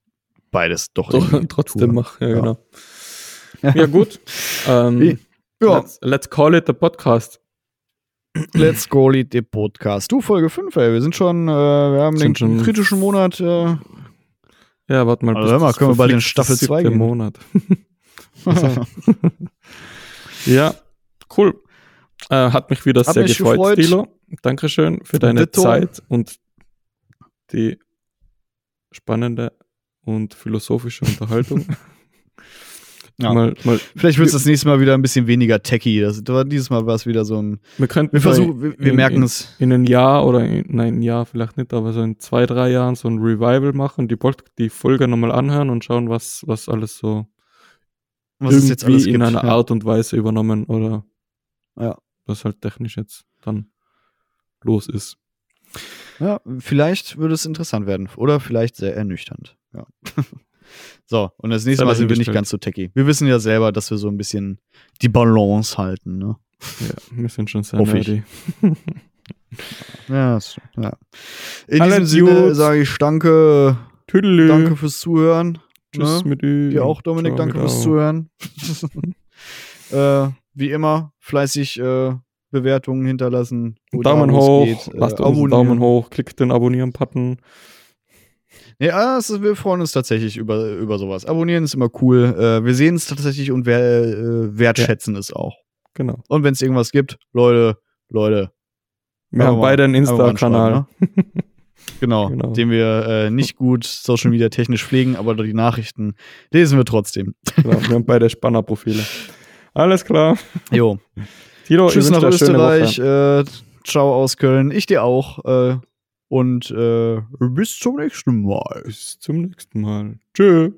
beides doch, irgendwie (laughs) trotzdem tue. machen, ja, Ja. genau. Ja, gut. (laughs) ähm, Ja, let's, let's call it the podcast. Let's go lead the Podcast. Du, Folge 5, ey. Wir sind schon, äh, wir haben Sind den schon- kritischen Monat. Äh, Ja, warte mal. Also bis mal, können wir in verflixte Staffel zwei siebte gehen. Monat. (laughs) ja, cool. Äh, hat mich wieder Hat sehr mich gefreut, gefreut. Stilo. Dankeschön für deine Ditto. Zeit und die spannende und philosophische Unterhaltung. (laughs) Ja. mal, mal, Vielleicht wird es das nächste Mal wieder ein bisschen weniger techy. Das, dieses Mal war es wieder so ein. wir könnten Wir versuchen, wir, wir in- merken in, es. in einem Jahr oder in, nein, ein Jahr vielleicht nicht, aber so in zwei, drei Jahren so ein Revival machen, die, Pod- die Folge nochmal anhören und schauen, was, was alles so Was irgendwie jetzt alles gibt. in einer ja. Art und Weise übernommen oder Ja. was halt technisch jetzt dann los ist. Ja, vielleicht würde es interessant werden. Oder vielleicht sehr ernüchternd. Ja. (laughs) so, und das nächste Mal sind wir nicht ganz so techy. Wir wissen ja selber, dass wir so ein bisschen die Balance halten, ne? Ja, wir sind schon sehr nerdy. Ja, ist, ja. In Alles diesem Sinne sage ich danke, Tüdelü. danke fürs Zuhören. Tschüss ne? mit Ü. Dir auch, Dominik, Ciao danke fürs. Zuhören. (laughs) (laughs) äh, wie immer, fleißig äh, Bewertungen hinterlassen. Daumen hoch, geht. Äh, lasst uns einen. Daumen hoch, klickt den Abonnieren-Button. Ja, ist, wir freuen uns tatsächlich über, über sowas. Abonnieren ist immer cool. Äh, wir sehen es tatsächlich und wer, äh, wertschätzen es auch. Genau. Und wenn es irgendwas gibt, Leute, Leute. Wir haben beide einen Insta-Kanal. ne? (laughs) Genau, Genau. den wir äh, nicht gut Social Media technisch pflegen, aber die Nachrichten lesen wir trotzdem. Genau, wir haben beide Spannerprofile. Alles klar. Jo. Tilo, Tschüss nach Österreich. Äh, ciao aus Köln. Ich dir auch. Äh, und äh, bis zum nächsten Mal. Bis zum nächsten Mal. Tschö.